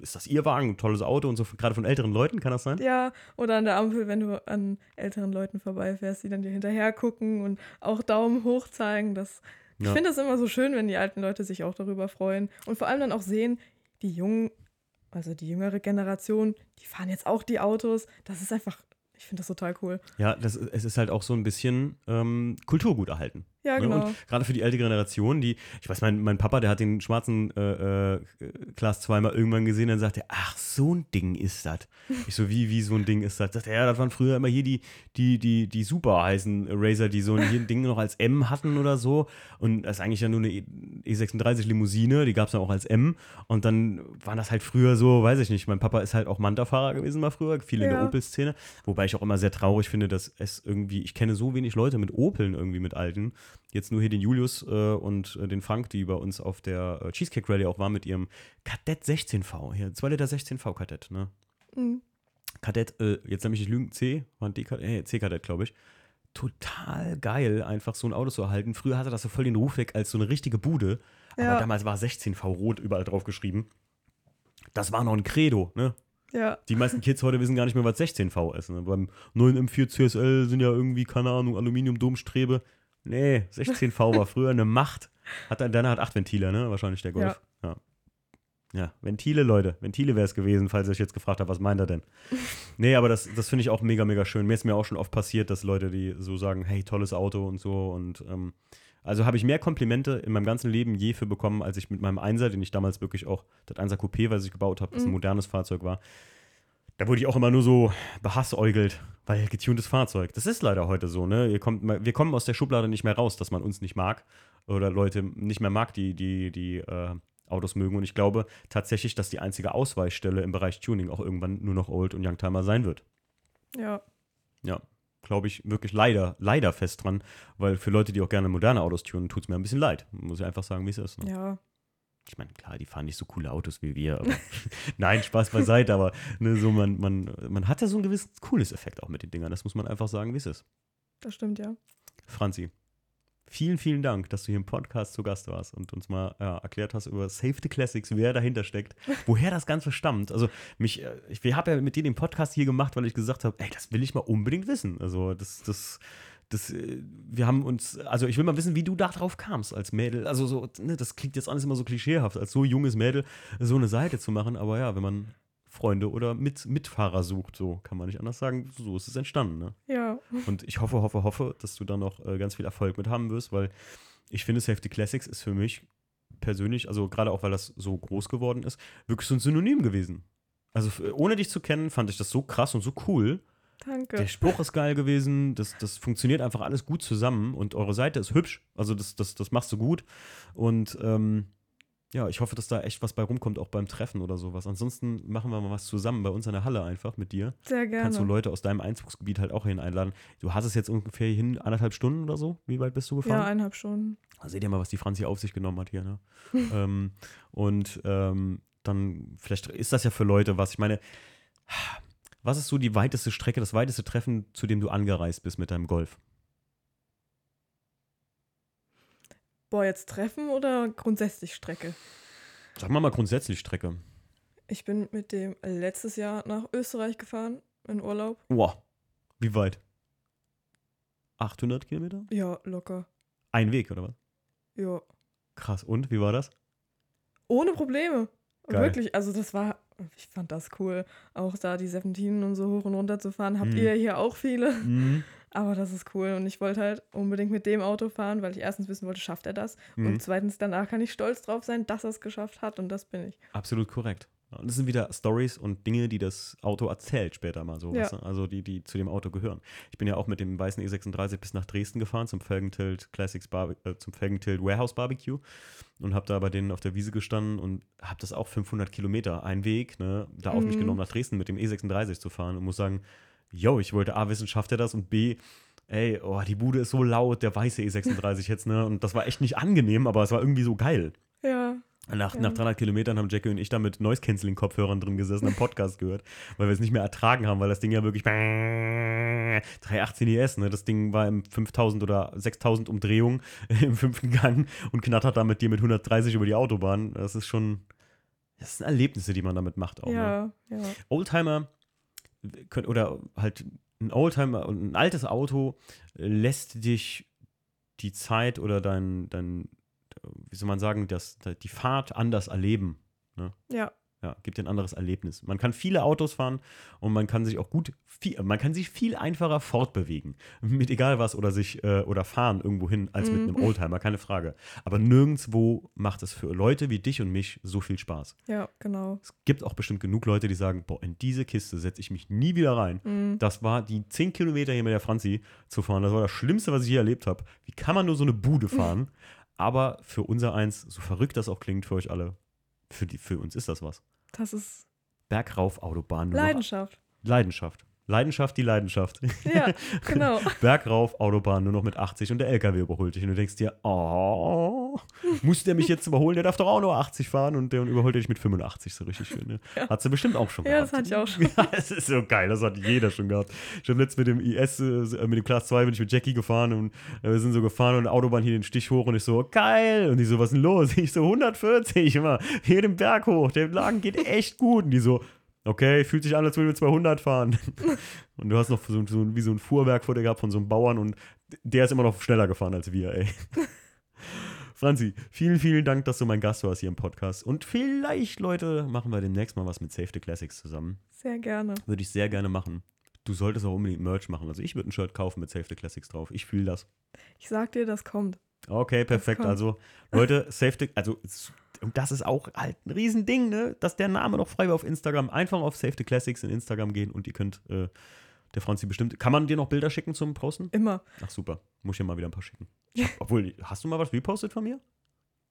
ist das Ihr Wagen, tolles Auto und so, gerade von älteren Leuten, kann das sein? Ja, oder an der Ampel, wenn du an älteren Leuten vorbeifährst, die dann dir hinterher gucken und auch Daumen hoch zeigen. Das, Ich Ja. finde es immer so schön, wenn die alten Leute sich auch darüber freuen und vor allem dann auch sehen, die jungen, also die jüngere Generation, die fahren jetzt auch die Autos. Das ist einfach, ich finde das total cool. Ja, das, es ist halt auch so ein bisschen ähm, Kulturgut erhalten. Ja, Ne? genau. Und gerade für die ältere Generation, die, ich weiß, mein, mein Papa, der hat den schwarzen äh, äh, Class 2 mal irgendwann gesehen, dann sagte er, ach, so ein Ding ist das. Ich so, wie, wie so ein Ding ist das? Sagt er, ja, das waren früher immer hier die, die, die, die super heißen Razer, die so ein Ding noch als M hatten oder so. Und das ist eigentlich ja nur eine E- E36 Limousine, die gab es dann auch als M. Und dann waren das halt früher so, weiß ich nicht, mein Papa ist halt auch Manta-Fahrer gewesen mal früher, viel in der Ja. Opel-Szene. Wobei ich auch immer sehr traurig finde, dass es irgendwie, ich kenne so wenig Leute mit Opeln irgendwie mit alten. Jetzt nur hier den Julius äh, und äh, den Frank, die bei uns auf der äh, Cheesecake Rally auch waren mit ihrem Kadett 16V. Hier, 2 Liter 16V Kadett, ne? Mhm. Kadett, äh, jetzt nämlich nicht lügen, C, war ein D-Kadett, äh, C-Kadett, glaube ich. Total geil, einfach so ein Auto zu erhalten. Früher hatte das so voll den Ruf weg als so eine richtige Bude. Aber Ja. damals war 16V rot überall drauf geschrieben. Das war noch ein Credo, ne? Ja, Die meisten Kids heute wissen gar nicht mehr, was 16V ist. Ne? Beim 9M4 CSL sind ja irgendwie, keine Ahnung, Aluminium-Domstrebe. Nee, 16V war früher eine Macht. Hat dann, deiner hat acht Ventile, ne? Wahrscheinlich der Golf. Ja. ja. Ventile, Leute. Ventile wäre es gewesen, falls ihr euch jetzt gefragt habt, was meint er denn? nee, aber das, das finde ich auch mega, mega schön. Mir ist mir auch schon oft passiert, dass Leute, die so sagen, hey, tolles Auto und so. Und ähm, also habe ich mehr Komplimente in meinem ganzen Leben je für bekommen, als ich mit meinem Einser, den ich damals wirklich auch, das Einser Coupé, was ich gebaut habe, das ein Mhm. modernes Fahrzeug war. Da wurde ich auch immer nur so behassäugelt, weil getuntes Fahrzeug. Das ist leider heute so, ne? Kommt, wir kommen aus der Schublade nicht mehr raus, dass man uns nicht mag oder Leute nicht mehr mag, die, die, die äh, Autos mögen. Und ich glaube tatsächlich, dass die einzige Ausweichstelle im Bereich Tuning auch irgendwann nur noch Old und Youngtimer sein wird. ja. Ja, glaube ich wirklich leider, leider fest dran, weil für Leute, die auch gerne moderne Autos tunen, tut es mir ein bisschen leid. Muss ich einfach sagen, wie es ist. Ne? Ja, Ich meine, klar, die fahren nicht so coole Autos wie wir. Aber Nein, Spaß beiseite, aber ne, so man, man, man hat ja so einen gewissen cooles Effekt auch mit den Dingern. Das muss man einfach sagen, wie es ist. das stimmt, ja. Franzi, vielen, vielen Dank, dass du hier im Podcast zu Gast warst und uns mal ja, erklärt hast über Save the Classics, wer dahinter steckt, woher das Ganze stammt. Also mich, äh, ich wir habe ja mit dir den Podcast hier gemacht, weil ich gesagt habe, ey, das will ich mal unbedingt wissen. Also das, das, das, äh, wir haben uns, also ich will mal wissen, wie du da drauf kamst als Mädel. Also so, ne, das klingt jetzt alles immer so klischeehaft, als so junges Mädel so eine Seite zu machen. Aber ja, wenn man Freunde oder Mit Mitfahrer sucht, so kann man nicht anders sagen, so ist es entstanden. Ne? Ja, Und ich hoffe, hoffe, hoffe, dass du da noch äh, ganz viel Erfolg mit haben wirst, weil ich finde, Safety Classics ist für mich persönlich, also gerade auch, weil das so groß geworden ist, wirklich so ein Synonym gewesen. Also ohne dich zu kennen, fand ich das so krass und so cool. Danke. Der Spruch ist geil gewesen, das, das funktioniert einfach alles gut zusammen und eure Seite ist hübsch, also das, das, das machst du gut. Und ähm, ja, ich hoffe, dass da echt was bei rumkommt, auch beim Treffen oder sowas. Ansonsten machen wir mal was zusammen bei uns in der Halle einfach mit dir Sehr gerne. kannst du Leute aus deinem Einzugsgebiet halt auch hin einladen. Du hast es jetzt ungefähr hin anderthalb Stunden oder so. Wie weit bist du ja, gefahren? eineinhalb Stunden. Da seht ihr mal, was die Franzi auf sich genommen hat hier. Ne? ähm, und ähm, dann, vielleicht ist das ja für Leute was. Ich meine, was ist so die weiteste Strecke, das weiteste Treffen, zu dem du angereist bist mit deinem Golf? Boah, jetzt Treffen oder grundsätzlich Strecke? Sag mal mal grundsätzlich Strecke. Ich bin mit dem letztes Jahr nach Österreich gefahren, in Urlaub. Wow. Wie weit? 800 Kilometer? Ja, locker. Ein Weg, oder was? Ja. Krass. Und wie war das? Ohne Probleme. Geil. Wirklich, also das war, ich fand das cool. Auch da die Serpentinen und so hoch und runter zu fahren. Habt Mhm. ihr hier auch viele? Mhm. Aber das ist cool. Und ich wollte halt unbedingt mit dem Auto fahren, weil ich erstens wissen wollte, schafft er das? Mhm. Und zweitens, danach kann ich stolz drauf sein, dass er es geschafft hat. Und das bin ich. Absolut korrekt. Und das sind wieder Stories und Dinge, die das Auto erzählt später mal so. Ja. weißt du? Also die, die zu dem Auto gehören. Ich bin ja auch mit dem weißen E36 bis nach Dresden gefahren zum Felgentilt Classics Barbe äh, zum Felgentilt Warehouse Barbecue und habe da bei denen auf der Wiese gestanden und habe das auch 500 Kilometer ein Weg, ne, da auf mich Mhm. genommen nach Dresden mit dem E36 zu fahren und muss sagen, yo, ich wollte A wissen, schafft er das und B Ey, oh, die Bude ist so laut, der weiße E36 jetzt, ne? Und das war echt nicht angenehm, aber es war irgendwie so geil. Ja. Nach, Ja. nach 300 Kilometern haben Jackie und ich da mit Noise-Canceling-Kopfhörern drin gesessen, am Podcast gehört, weil wir es nicht mehr ertragen haben, weil das Ding ja wirklich 318 IS, ne? Das Ding war im 5000 oder 6000 Umdrehungen im fünften Gang und knattert damit dir mit 130 über die Autobahn. Das ist schon, das sind Erlebnisse, die man damit macht auch. Ne? Ja, ja. Oldtimer oder halt ein Oldtimer und ein altes Auto lässt dich die Zeit oder dein, dein wie soll man sagen, das, die Fahrt anders erleben. Ja. Ja, gibt ein anderes Erlebnis. Man kann viele Autos fahren und man kann sich auch gut, viel, man kann sich viel einfacher fortbewegen. Mit egal was oder sich äh, oder fahren irgendwo hin als mit Mhm. einem Oldtimer, keine Frage. Aber nirgendwo macht es für Leute wie dich und mich so viel Spaß. Ja, genau. Es gibt auch bestimmt genug Leute, die sagen, boah, in diese Kiste setze ich mich nie wieder rein. Mhm. Das war die 10 Kilometer hier mit der Franzi zu fahren. Das war das Schlimmste, was ich je erlebt habe. Wie kann man nur so eine Bude fahren? Aber für unser Eins, so verrückt das auch klingt für euch alle, für, die, für uns ist das was. Das ist Bergauf, Autobahn. Leidenschaft. Leidenschaft. Leidenschaft, die Leidenschaft. Ja, genau. Bergauf, Autobahn nur noch mit 80 und der LKW überholt dich. Und du denkst dir, oh, muss der mich jetzt überholen? Der darf doch auch nur 80 fahren und der überholt dich mit 85 so richtig schön. Ne? Ja. Hat sie bestimmt auch schon Ja, gehabt. das hatte ich auch schon. Ja, es ist so geil, das hat jeder schon gehabt. Ich habe letztens mit dem IS, äh, mit dem Class 2 bin ich mit Jackie gefahren und äh, wir sind so gefahren und Autobahn hier den Stich hoch und ich so, geil. Und die so, was ist denn los? Ich so, 140, immer, hier den Berg hoch, der Lagen geht echt gut. Und die so, okay, fühlt sich an, als würden wir 200 fahren. Und du hast noch so, so, wie so ein Fuhrwerk vor dir gehabt von so einem Bauern und der ist immer noch schneller gefahren als wir, ey. Franzi, vielen, vielen Dank, dass du mein Gast warst hier im Podcast. Und vielleicht, Leute, machen wir demnächst mal was mit Save the Classics zusammen. Sehr gerne. Würde ich sehr gerne machen. Du solltest auch unbedingt Merch machen. Also ich würde ein Shirt kaufen mit Save the Classics drauf. Ich fühle das. Ich sag dir, das kommt. Okay, perfekt. kommt. Also, Leute, Save the, also und das ist auch halt ein Riesending, ne? Dass der Name noch frei war auf Instagram. Einfach auf Save the Classics in Instagram gehen und ihr könnt äh, der Franzi bestimmt. Kann man dir noch Bilder schicken zum Posten? Immer. Ach super. Muss ich dir mal wieder ein paar schicken. Obwohl, hast du mal was repostet von mir?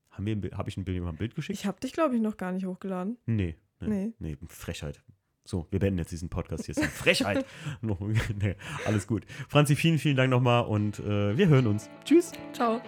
Haben wir Hab ich ein Bild, ein Bild geschickt? Ich habe dich, glaube ich, noch gar nicht hochgeladen. Nee. Nee. Nee. nee. Frechheit. So, wir beenden jetzt diesen Podcast hier. Frechheit. Nee, alles gut. Franzi, vielen, vielen Dank nochmal und äh, wir hören uns. Tschüss. Ciao.